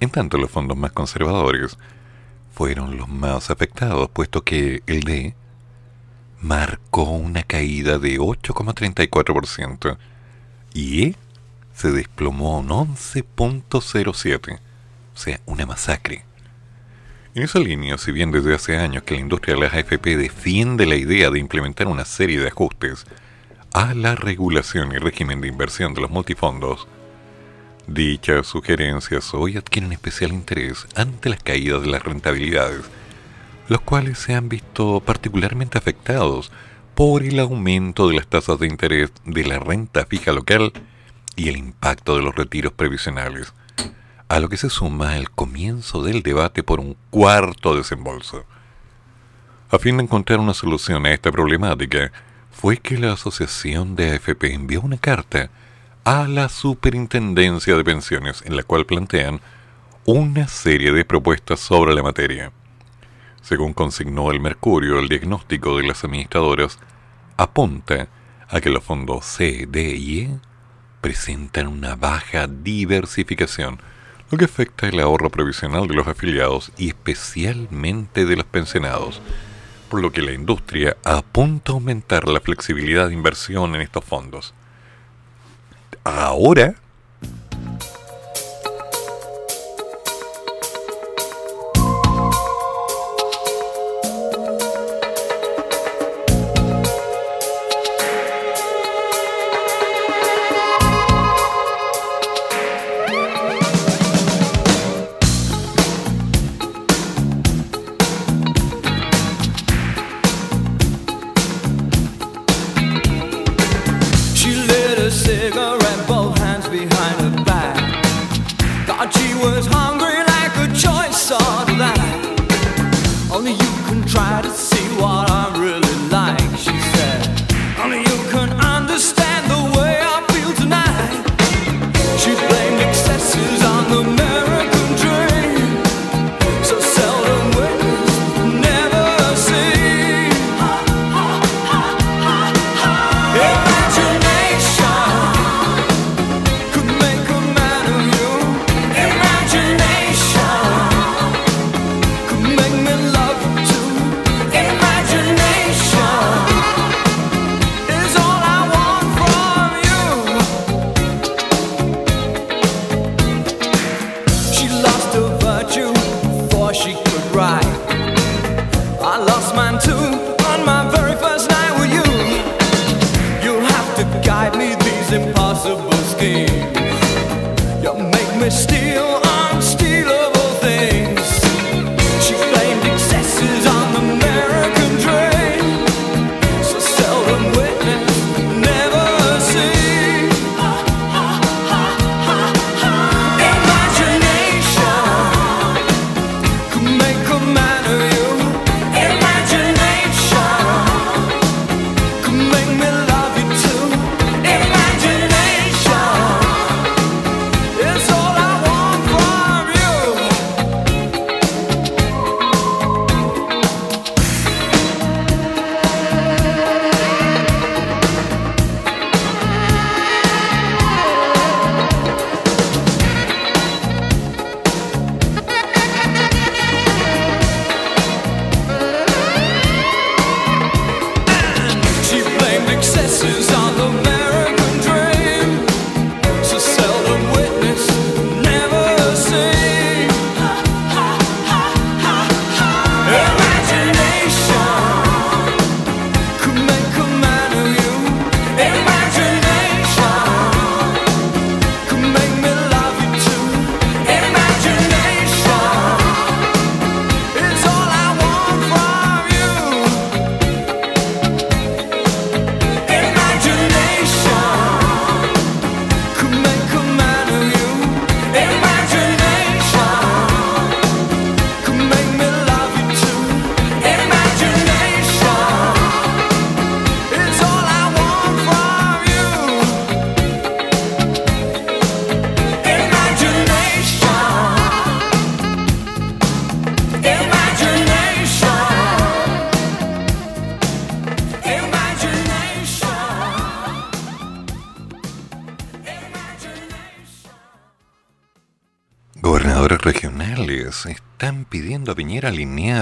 En tanto, los fondos más conservadores fueron los más afectados, puesto que el D marcó una caída de 8,34% y E se desplomó un 11.07, o sea, una masacre. En esa línea, si bien desde hace años que la industria de las AFP defiende la idea de implementar una serie de ajustes a la regulación y régimen de inversión de los multifondos, dichas sugerencias hoy adquieren especial interés ante las caídas de las rentabilidades, los cuales se han visto particularmente afectados por el aumento de las tasas de interés de la renta fija local y el impacto de los retiros previsionales, a lo que se suma el comienzo del debate por un cuarto desembolso. A fin de encontrar una solución a esta problemática, fue que la Asociación de AFP envió una carta a la Superintendencia de Pensiones en la cual plantean una serie de propuestas sobre la materia. Según consignó el Mercurio, el diagnóstico de las administradoras apunta a que los fondos C, D y E presentan una baja diversificación, lo que afecta el ahorro previsional de los afiliados y especialmente de los pensionados, por lo que la industria apunta a aumentar la flexibilidad de inversión en estos fondos. Ahora,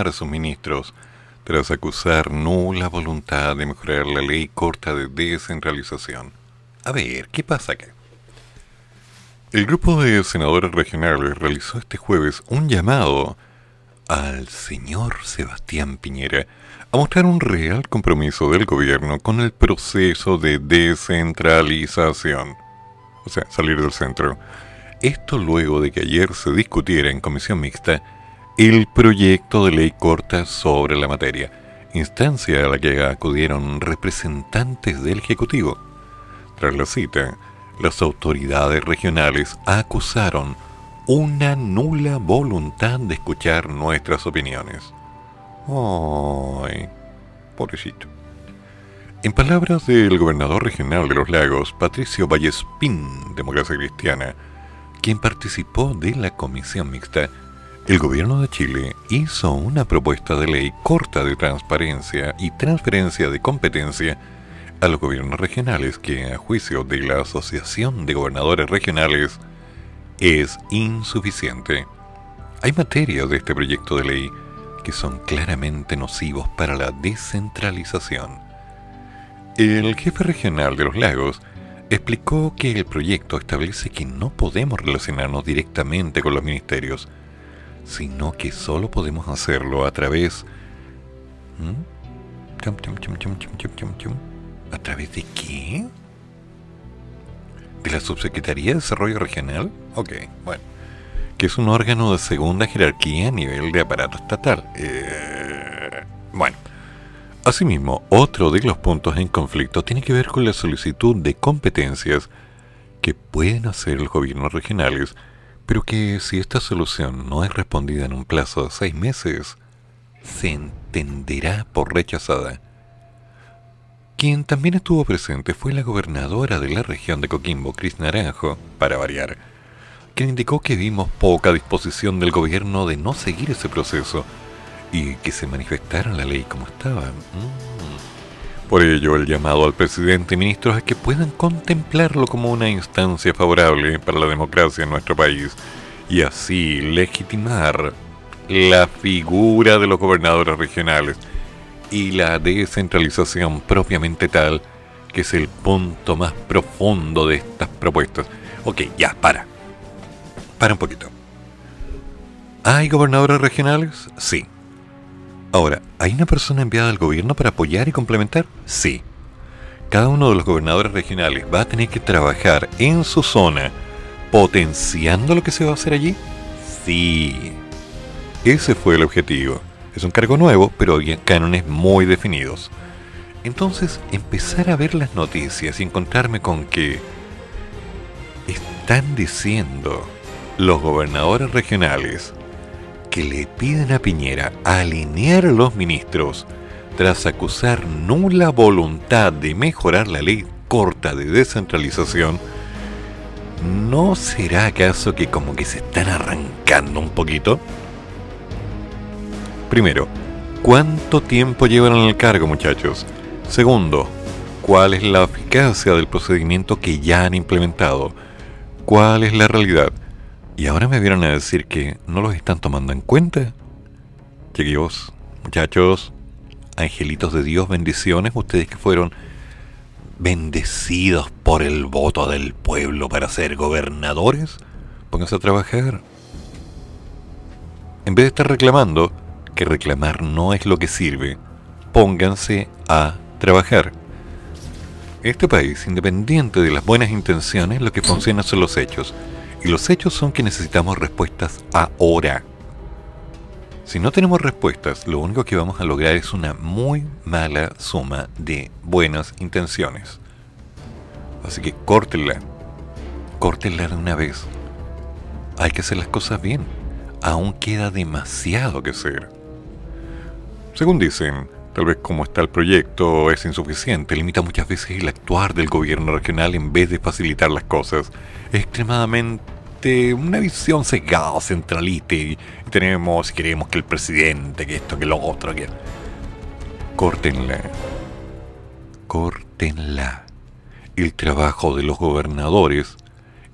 a sus ministros tras acusar nula voluntad de mejorar la ley corta de descentralización. A ver, ¿qué pasa acá? El grupo de senadores regionales realizó este jueves un llamado al señor Sebastián Piñera a mostrar un real compromiso del gobierno con el proceso de descentralización. O sea, salir del centro. Esto luego de que ayer se discutiera en comisión mixta el proyecto de ley corta sobre la materia, instancia a la que acudieron representantes del Ejecutivo. Tras la cita, las autoridades regionales acusaron una nula voluntad de escuchar nuestras opiniones. ¡Ay! Pobrecito. En palabras del gobernador regional de los lagos, Patricio Vallespín, Democracia Cristiana, quien participó de la comisión mixta, el gobierno de Chile hizo una propuesta de ley corta de transparencia y transferencia de competencia a los gobiernos regionales que, a juicio de la Asociación de Gobernadores Regionales, es insuficiente. Hay materias de este proyecto de ley que son claramente nocivos para la descentralización. El jefe regional de los lagos explicó que el proyecto establece que no podemos relacionarnos directamente con los ministerios, sino que solo podemos hacerlo a través... ¿A través de qué? ¿De la Subsecretaría de Desarrollo Regional? Ok, bueno. Que es un órgano de segunda jerarquía a nivel de aparato estatal. Eh, bueno. Asimismo, otro de los puntos en conflicto tiene que ver con la solicitud de competencias que pueden hacer los gobiernos regionales, pero que si esta solución no es respondida en un plazo de seis meses, se entenderá por rechazada. Quien también estuvo presente fue la gobernadora de la región de Coquimbo, Cris Naranjo, para variar, quien indicó que vimos poca disposición del gobierno de no seguir ese proceso y que se manifestara la ley como estaba. Por ello, el llamado al presidente y ministros es que puedan contemplarlo como una instancia favorable para la democracia en nuestro país y así legitimar la figura de los gobernadores regionales y la descentralización propiamente tal, que es el punto más profundo de estas propuestas. Ok, ya, para. Para un poquito. ¿Hay gobernadores regionales? Sí. Ahora, ¿hay una persona enviada al gobierno para apoyar y complementar? Sí. Cada uno de los gobernadores regionales va a tener que trabajar en su zona potenciando lo que se va a hacer allí. Sí. Ese fue el objetivo. Es un cargo nuevo, pero había cánones muy definidos. Entonces, empezar a ver las noticias y encontrarme con que están diciendo los gobernadores regionales que le piden a Piñera alinear a los ministros tras acusar nula voluntad de mejorar la ley corta de descentralización, ¿no será acaso que como que se están arrancando un poquito? Primero, ¿cuánto tiempo llevan en el cargo, muchachos? Segundo, ¿cuál es la eficacia del procedimiento que ya han implementado? ¿Cuál es la realidad? Y ahora me vieron a decir que no los están tomando en cuenta. Chiquillos, muchachos, angelitos de Dios, bendiciones, ustedes que fueron bendecidos por el voto del pueblo para ser gobernadores, pónganse a trabajar. En vez de estar reclamando, que reclamar no es lo que sirve, pónganse a trabajar. Este país, independiente de las buenas intenciones, lo que funciona son los hechos. Y los hechos son que necesitamos respuestas ahora. Si no tenemos respuestas, lo único que vamos a lograr es una muy mala suma de buenas intenciones. Así que córtenla. Córtenla de una vez. Hay que hacer las cosas bien. Aún queda demasiado que hacer. Según dicen, tal vez como está el proyecto es insuficiente, limita muchas veces el actuar del gobierno regional en vez de facilitar las cosas. Es extremadamente una visión sesgada, centralista y tenemos, queremos que el presidente, que esto, que lo otro, que... Córtenla. Córtenla. El trabajo de los gobernadores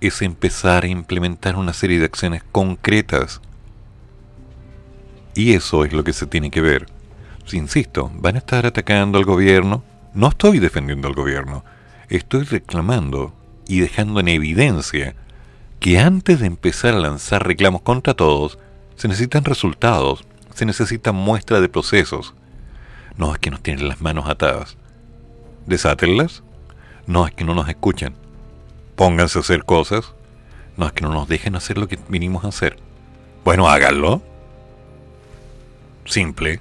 es empezar a implementar una serie de acciones concretas Y eso es lo que se tiene que ver. Si insisto, van a estar atacando al gobierno. No estoy defendiendo al gobierno. Estoy reclamando y dejando en evidencia que antes de empezar a lanzar reclamos contra todos, se necesitan resultados, se necesita muestra de procesos. No es que nos tienen las manos atadas. Desátenlas. No es que no nos escuchen. Pónganse a hacer cosas. No es que no nos dejen hacer lo que vinimos a hacer. Bueno, háganlo. Simple.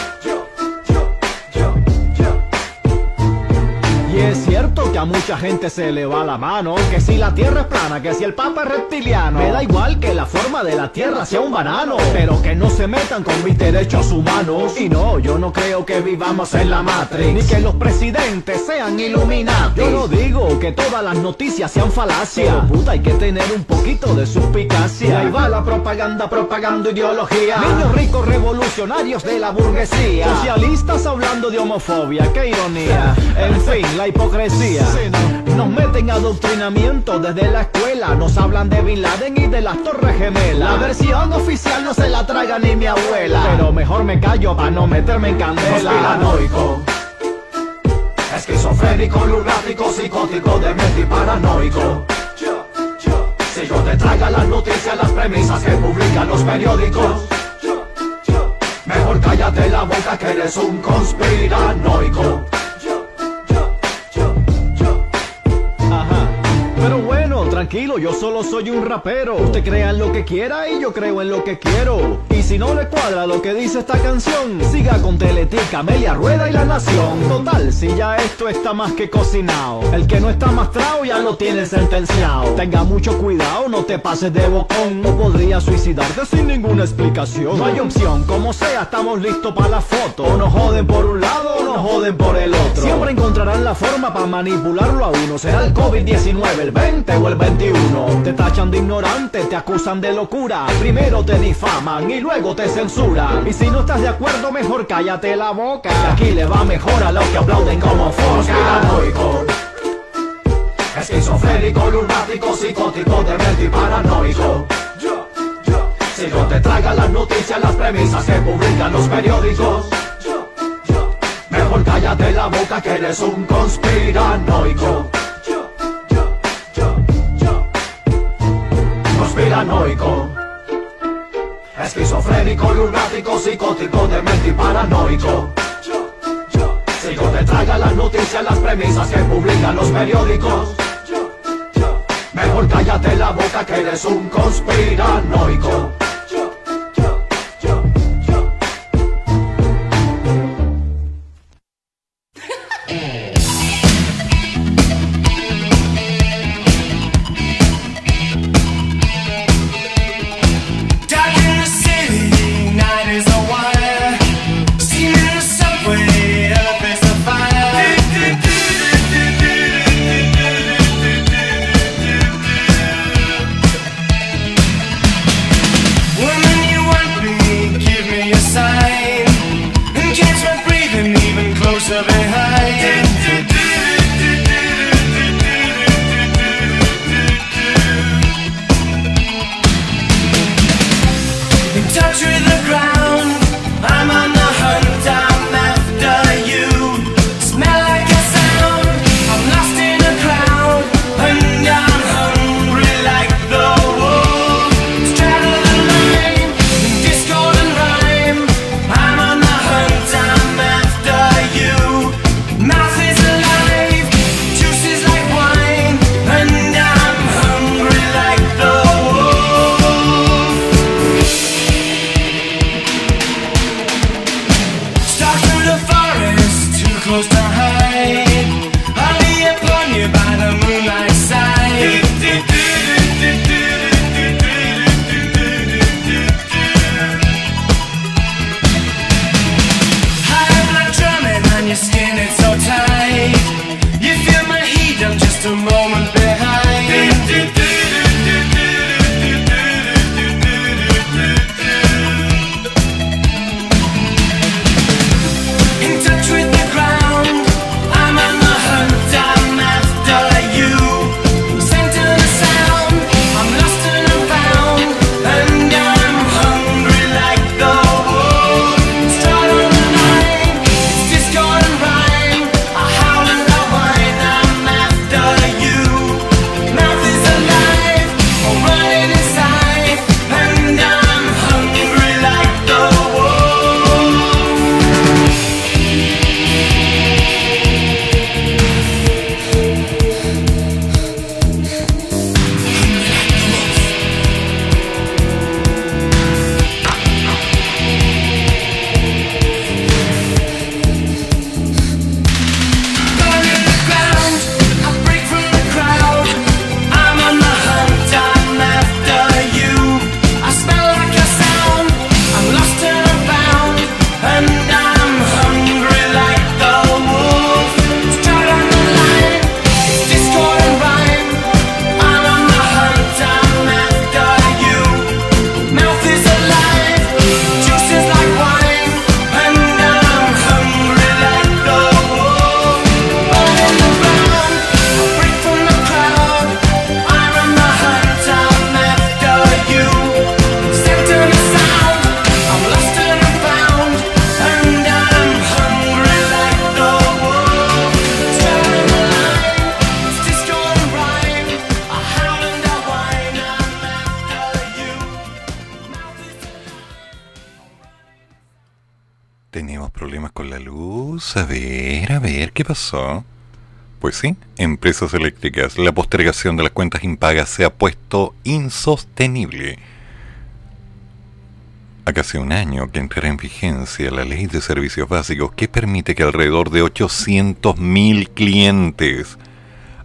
Y es cierto que a mucha gente se le va la mano, que si la tierra es plana, que si el papa es reptiliano, me da igual que la forma de la tierra sea un banano, pero que no se metan con mis derechos humanos. Y no, yo no creo que vivamos en la Matrix, ni que los presidentes sean iluminados. Yo no digo que todas las noticias sean falacia, pero puta hay que tener un poquito de suspicacia. Ahí va la propaganda propagando ideología. Niños ricos revolucionarios de la burguesía, socialistas hablando de homofobia, qué ironía. En fin, la hipocresía. Nos meten adoctrinamiento desde la escuela. Nos hablan de Bin Laden y de las Torres Gemelas. La versión oficial no se la traga ni mi abuela. Pero mejor me callo para no meterme en candela. Conspiranoico. Esquizofrénico, lunático, psicótico, demente y paranoico. Si yo te traiga las noticias, las premisas que publican los periódicos. Mejor cállate la boca que eres un conspiranoico. Pero bueno, tranquilo, yo solo soy un rapero. Usted crea en lo que quiera y yo creo en lo que quiero. Y si no le cuadra lo que dice esta canción, siga con Teletica, Amelia Rueda y La Nación. Total, si ya esto está más que cocinado. El que no está mastrado ya lo tiene sentenciado. Tenga mucho cuidado, no te pases de bocón. No podría suicidarte sin ninguna explicación. No hay opción, como sea, estamos listos para la foto. O nos joden por un lado o nos joden por el otro. Siempre encontrarán la forma para manipularlo a uno. Será el COVID-19, el 20 o el 21. Te tachan de ignorante, te acusan de locura. Primero te difaman y luego te censuran. Y si no estás de acuerdo, mejor cállate la boca. Que aquí le va mejor a los que aplauden como foca. Conspiranoico. Esquizofrénico, lunático, psicótico, demente y paranoico. Si no te traigan las noticias, las premisas que publican los periódicos. Mejor cállate la boca que eres un conspiranoico. Conspiranoico. Esquizofrénico, lunático, psicótico, demente y paranoico. Si te traigan las noticias, las premisas que publican los periódicos. Mejor cállate la boca que eres un conspiranoico. ¿Qué pasó? Pues sí, empresas eléctricas, la postergación de las cuentas impagas se ha puesto insostenible. A casi un año que entrará en vigencia la ley de servicios básicos que permite que alrededor de 800.000 clientes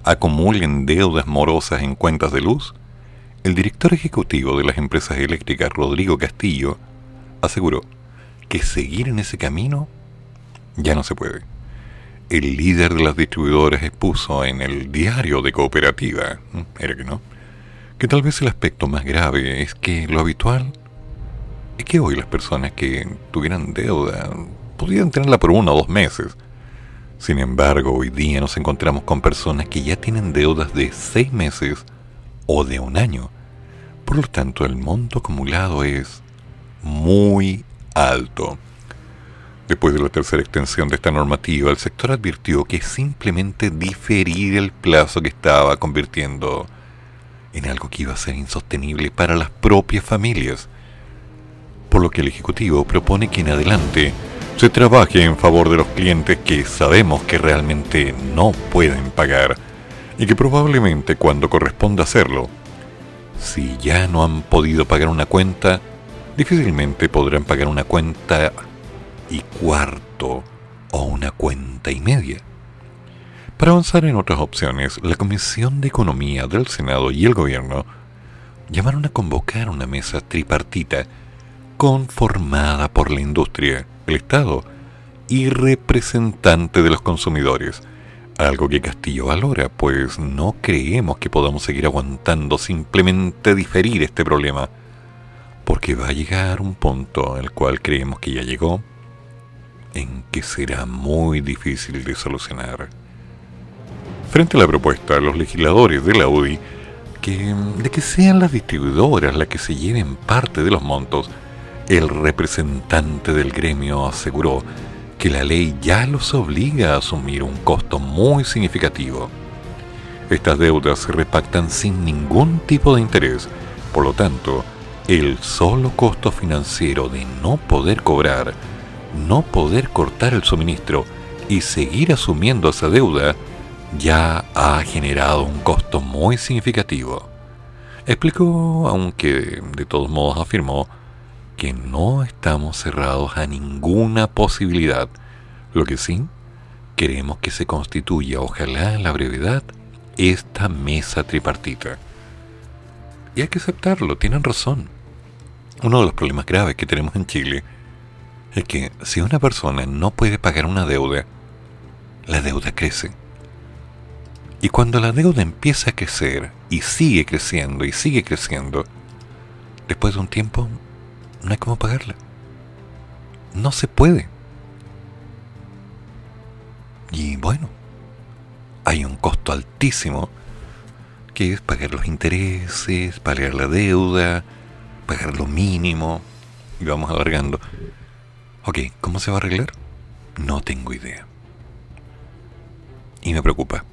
acumulen deudas morosas en cuentas de luz, el director ejecutivo de las empresas eléctricas, Rodrigo Castillo, aseguró que seguir en ese camino ya no se puede. El líder de las distribuidoras expuso en el diario de cooperativa, era que no, que tal vez el aspecto más grave es que lo habitual es que hoy las personas que tuvieran deuda podían tenerla por uno o dos meses. Sin embargo, hoy día nos encontramos con personas que ya tienen deudas de seis meses o de un año. Por lo tanto, el monto acumulado es muy alto. Después de la tercera extensión de esta normativa, el sector advirtió que simplemente diferir el plazo que estaba convirtiendo en algo que iba a ser insostenible para las propias familias. Por lo que el Ejecutivo propone que en adelante se trabaje en favor de los clientes que sabemos que realmente no pueden pagar y que probablemente cuando corresponda hacerlo, si ya no han podido pagar una cuenta, difícilmente podrán pagar una cuenta y cuarto o una cuenta y media. Para avanzar en otras opciones, la Comisión de Economía del Senado y el Gobierno llamaron a convocar una mesa tripartita conformada por la industria, el Estado y representante de los consumidores, algo que Castillo valora, pues no creemos que podamos seguir aguantando simplemente diferir este problema, porque va a llegar un punto el cual creemos que ya llegó, en que será muy difícil de solucionar. Frente a la propuesta, los legisladores de la UDI que, de que sean las distribuidoras las que se lleven parte de los montos, el representante del gremio aseguró que la ley ya los obliga a asumir un costo muy significativo. Estas deudas se repactan sin ningún tipo de interés, por lo tanto, el solo costo financiero de no poder cobrar, no poder cortar el suministro y seguir asumiendo esa deuda ya ha generado un costo muy significativo. Explicó, aunque de todos modos afirmó, que no estamos cerrados a ninguna posibilidad, lo que sí queremos que se constituya, ojalá en la brevedad, esta mesa tripartita. Y hay que aceptarlo, tienen razón. Uno de los problemas graves que tenemos en Chile es que si una persona no puede pagar una deuda, la deuda crece. Y cuando la deuda empieza a crecer y sigue creciendo y sigue creciendo, después de un tiempo no hay cómo pagarla. No se puede. Y bueno, hay un costo altísimo que es pagar los intereses, pagar la deuda, pagar lo mínimo, y vamos alargando. Ok, ¿cómo se va a arreglar? No tengo idea. Y me preocupa.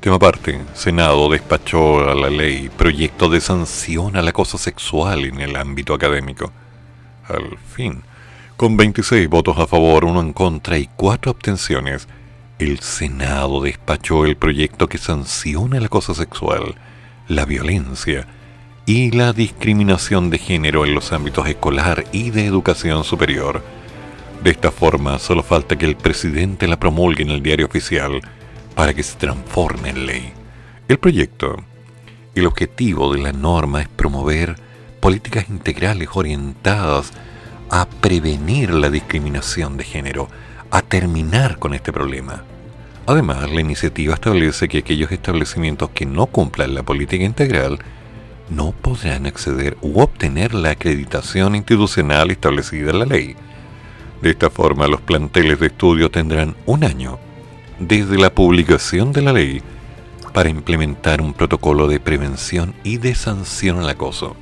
Tema aparte, Senado despachó a la ley proyecto de sanción al acoso sexual en el ámbito académico. Al fin, con 26 votos a favor, uno en contra y cuatro abstenciones, el Senado despachó el proyecto que sanciona el acoso sexual, la violencia y la discriminación de género en los ámbitos escolar y de educación superior. De esta forma, solo falta que el presidente la promulgue en el diario oficial para que se transforme en ley. El proyecto, el objetivo de la norma es promover políticas integrales orientadas a prevenir la discriminación de género, a terminar con este problema. Además, la iniciativa establece que aquellos establecimientos que no cumplan la política integral no podrán acceder u obtener la acreditación institucional establecida en la ley. De esta forma, los planteles de estudio tendrán un año desde la publicación de la ley para implementar un protocolo de prevención y de sanción al acoso.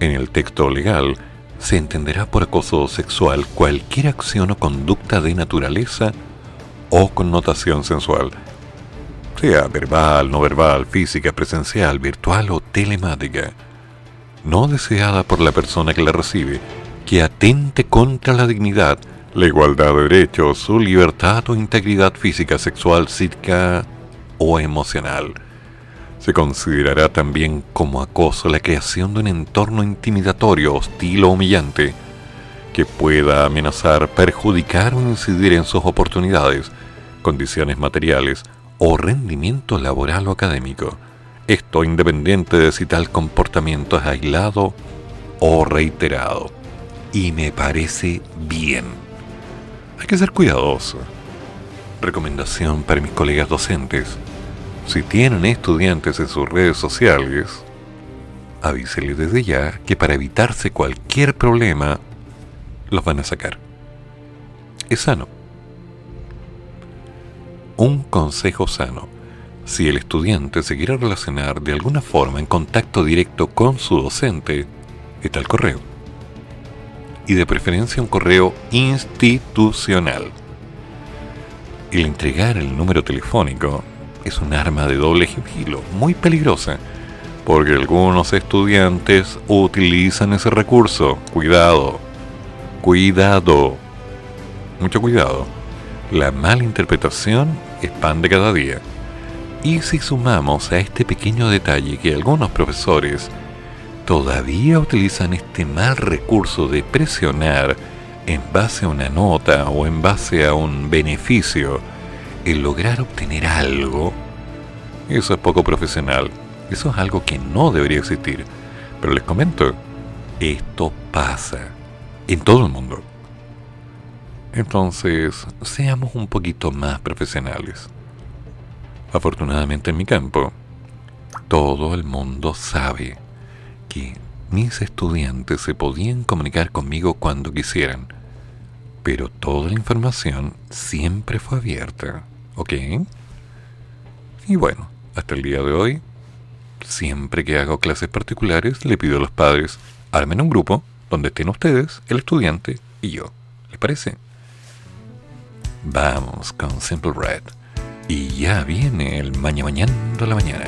En el texto legal se entenderá por acoso sexual cualquier acción o conducta de naturaleza o connotación sensual, sea verbal, no verbal, física, presencial, virtual o telemática, no deseada por la persona que la recibe, que atente contra la dignidad, la igualdad de derechos, su libertad o integridad física, sexual, psíquica o emocional. Se considerará también como acoso la creación de un entorno intimidatorio, hostil o humillante, que pueda amenazar, perjudicar o incidir en sus oportunidades, condiciones materiales o rendimiento laboral o académico. Esto independiente de si tal comportamiento es aislado o reiterado. Y me parece bien. Hay que ser cuidadoso. Recomendación para mis colegas docentes. Si tienen estudiantes en sus redes sociales, avíseles desde ya que para evitarse cualquier problema, los van a sacar. Es sano. Un consejo sano. Si el estudiante se quiere relacionar de alguna forma en contacto directo con su docente, está el correo. Y de preferencia un correo institucional. El entregar el número telefónico es un arma de doble filo, muy peligrosa, porque algunos estudiantes utilizan ese recurso. Cuidado, cuidado, mucho cuidado. La mala interpretación expande cada día. Y si sumamos a este pequeño detalle que algunos profesores todavía utilizan este mal recurso de presionar en base a una nota o en base a un beneficio, el lograr obtener algo, eso es poco profesional. Eso es algo que no debería existir. Pero les comento, esto pasa en todo el mundo. Entonces, seamos un poquito más profesionales. Afortunadamente en mi campo, todo el mundo sabe que mis estudiantes se podían comunicar conmigo cuando quisieran, pero toda la información siempre fue abierta, ¿ok? Y bueno, hasta el día de hoy, siempre que hago clases particulares, le pido a los padres, armen un grupo donde estén ustedes, el estudiante y yo. ¿Les parece? Vamos con Simple Red. Y ya viene el mañana mañana la mañana.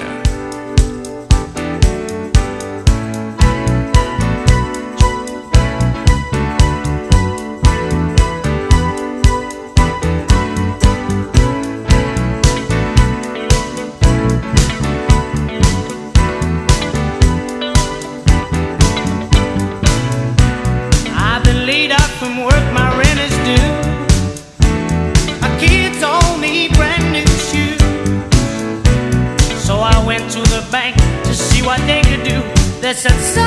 and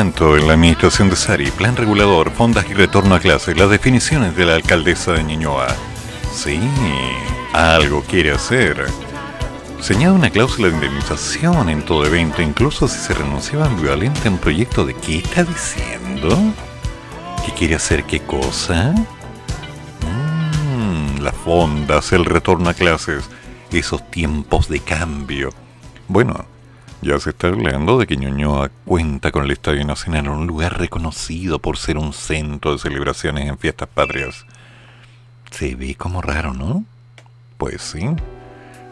en la administración de Sari, plan regulador, fondas y retorno a clase, las definiciones de la alcaldesa de Ñuñoa. Sí, algo quiere hacer. Señala una cláusula de indemnización en todo evento, incluso si se renunciaba ambivalente un proyecto de qué está diciendo. ¿Qué quiere hacer qué cosa? Mm, las fondas, el retorno a clases, esos tiempos de cambio. Bueno, ya se está hablando de que Ñuñoa cuenta con el Estadio Nacional, un lugar reconocido por ser un centro de celebraciones en fiestas patrias. Se ve como raro, ¿no? Pues sí.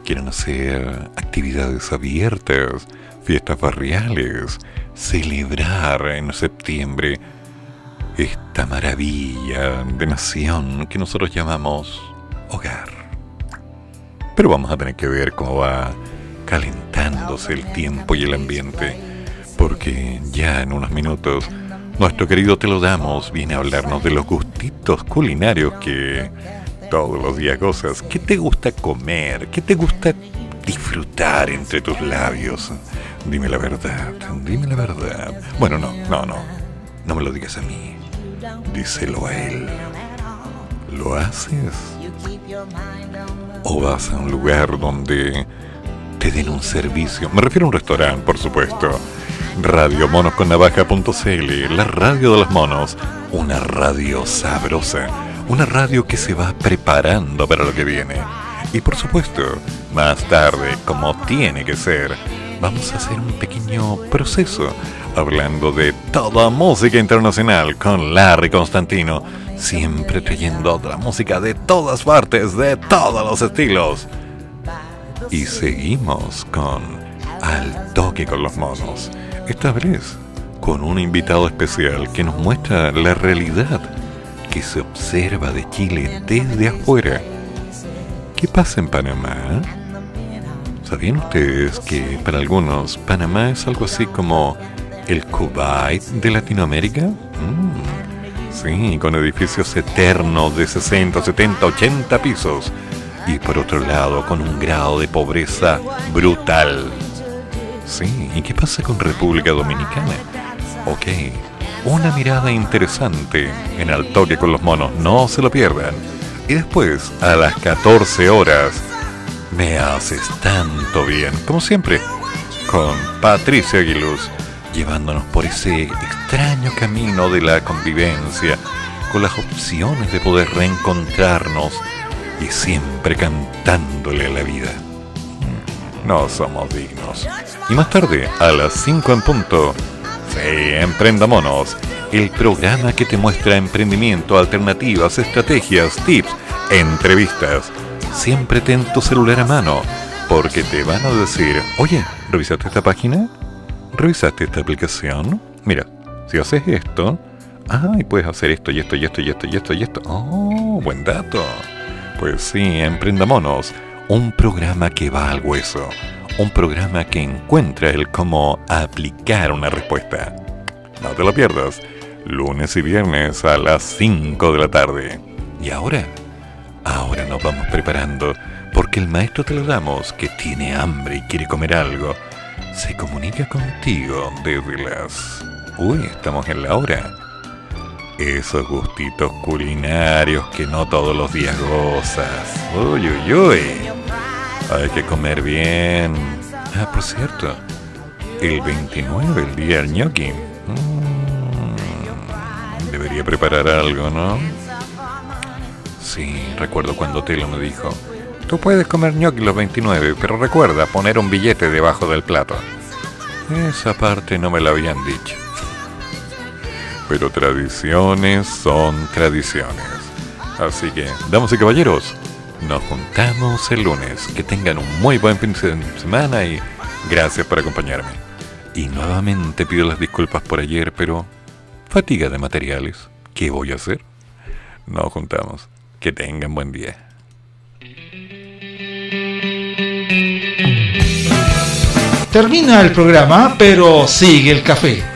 Quieren hacer actividades abiertas, fiestas barriales, celebrar en septiembre esta maravilla de nación que nosotros llamamos hogar. Pero vamos a tener que ver cómo va calentándose el tiempo y el ambiente, porque ya en unos minutos nuestro querido Te lo damos viene a hablarnos de los gustitos culinarios que todos los días gozas. ¿Qué te gusta comer? ¿Qué te gusta disfrutar entre tus labios? Dime la verdad, dime la verdad. Bueno, no, no, no, no me lo digas a mí, díselo a él. ¿Lo haces? ¿O vas a un lugar donde te den un servicio? Me refiero a un restaurante, por supuesto. Radiomonosconnavaja.cl, la radio de los monos, una radio sabrosa, una radio que se va preparando para lo que viene. Y por supuesto, más tarde, como tiene que ser, vamos a hacer un pequeño proceso hablando de toda música internacional con Larry Constantino, siempre trayendo otra música de todas partes, de todos los estilos. Y seguimos con Al toque con los monos. Esta vez con un invitado especial que nos muestra la realidad que se observa de Chile desde afuera. ¿Qué pasa en Panamá? ¿Sabían ustedes que para algunos Panamá es algo así como el Kuwait de Latinoamérica? Mm, sí, con edificios eternos de 60, 70, 80 pisos. Y por otro lado, con un grado de pobreza brutal. Sí, ¿y qué pasa con República Dominicana? Ok, una mirada interesante en Al Toque con los Monos, no se lo pierdan. Y después, a las 14 horas, me haces tanto bien, como siempre, con Patricia Aguiluz, llevándonos por ese extraño camino de la convivencia, con las opciones de poder reencontrarnos y siempre cantándole a la vida. No somos dignos. Y más tarde, a las 5 en punto, sí, Emprenda Monos, el programa que te muestra emprendimiento, alternativas, estrategias, tips, entrevistas. Siempre ten tu celular a mano, porque te van a decir, oye, ¿revisaste esta página? ¿Revisaste esta aplicación? Mira, si haces esto, ah, y puedes hacer esto y esto y esto y esto y esto y esto. Oh, buen dato. Pues sí, Emprendamonos, un programa que va al hueso, un programa que encuentra el cómo aplicar una respuesta. No te lo pierdas, lunes y viernes a las 5 de la tarde. Y ahora, ahora nos vamos preparando, porque el maestro te lo damos, que tiene hambre y quiere comer algo, se comunica contigo desde las... Uy, estamos en la hora esos gustitos culinarios que no todos los días gozas. Uy, uy, uy. Hay que comer bien. Ah, por cierto, el 29, el día del gnocchi. Mm, debería preparar algo, ¿no? Sí, recuerdo cuando Telo me dijo, tú puedes comer gnocchi los 29, pero recuerda poner un billete debajo del plato. Esa parte no me la habían dicho pero tradiciones son tradiciones. Así que, damas y caballeros, nos juntamos el lunes. Que tengan un muy buen fin de semana y gracias por acompañarme. Y nuevamente pido las disculpas por ayer, pero fatiga de materiales. ¿Qué voy a hacer? Nos juntamos. Que tengan buen día. Termina el programa, pero sigue el café.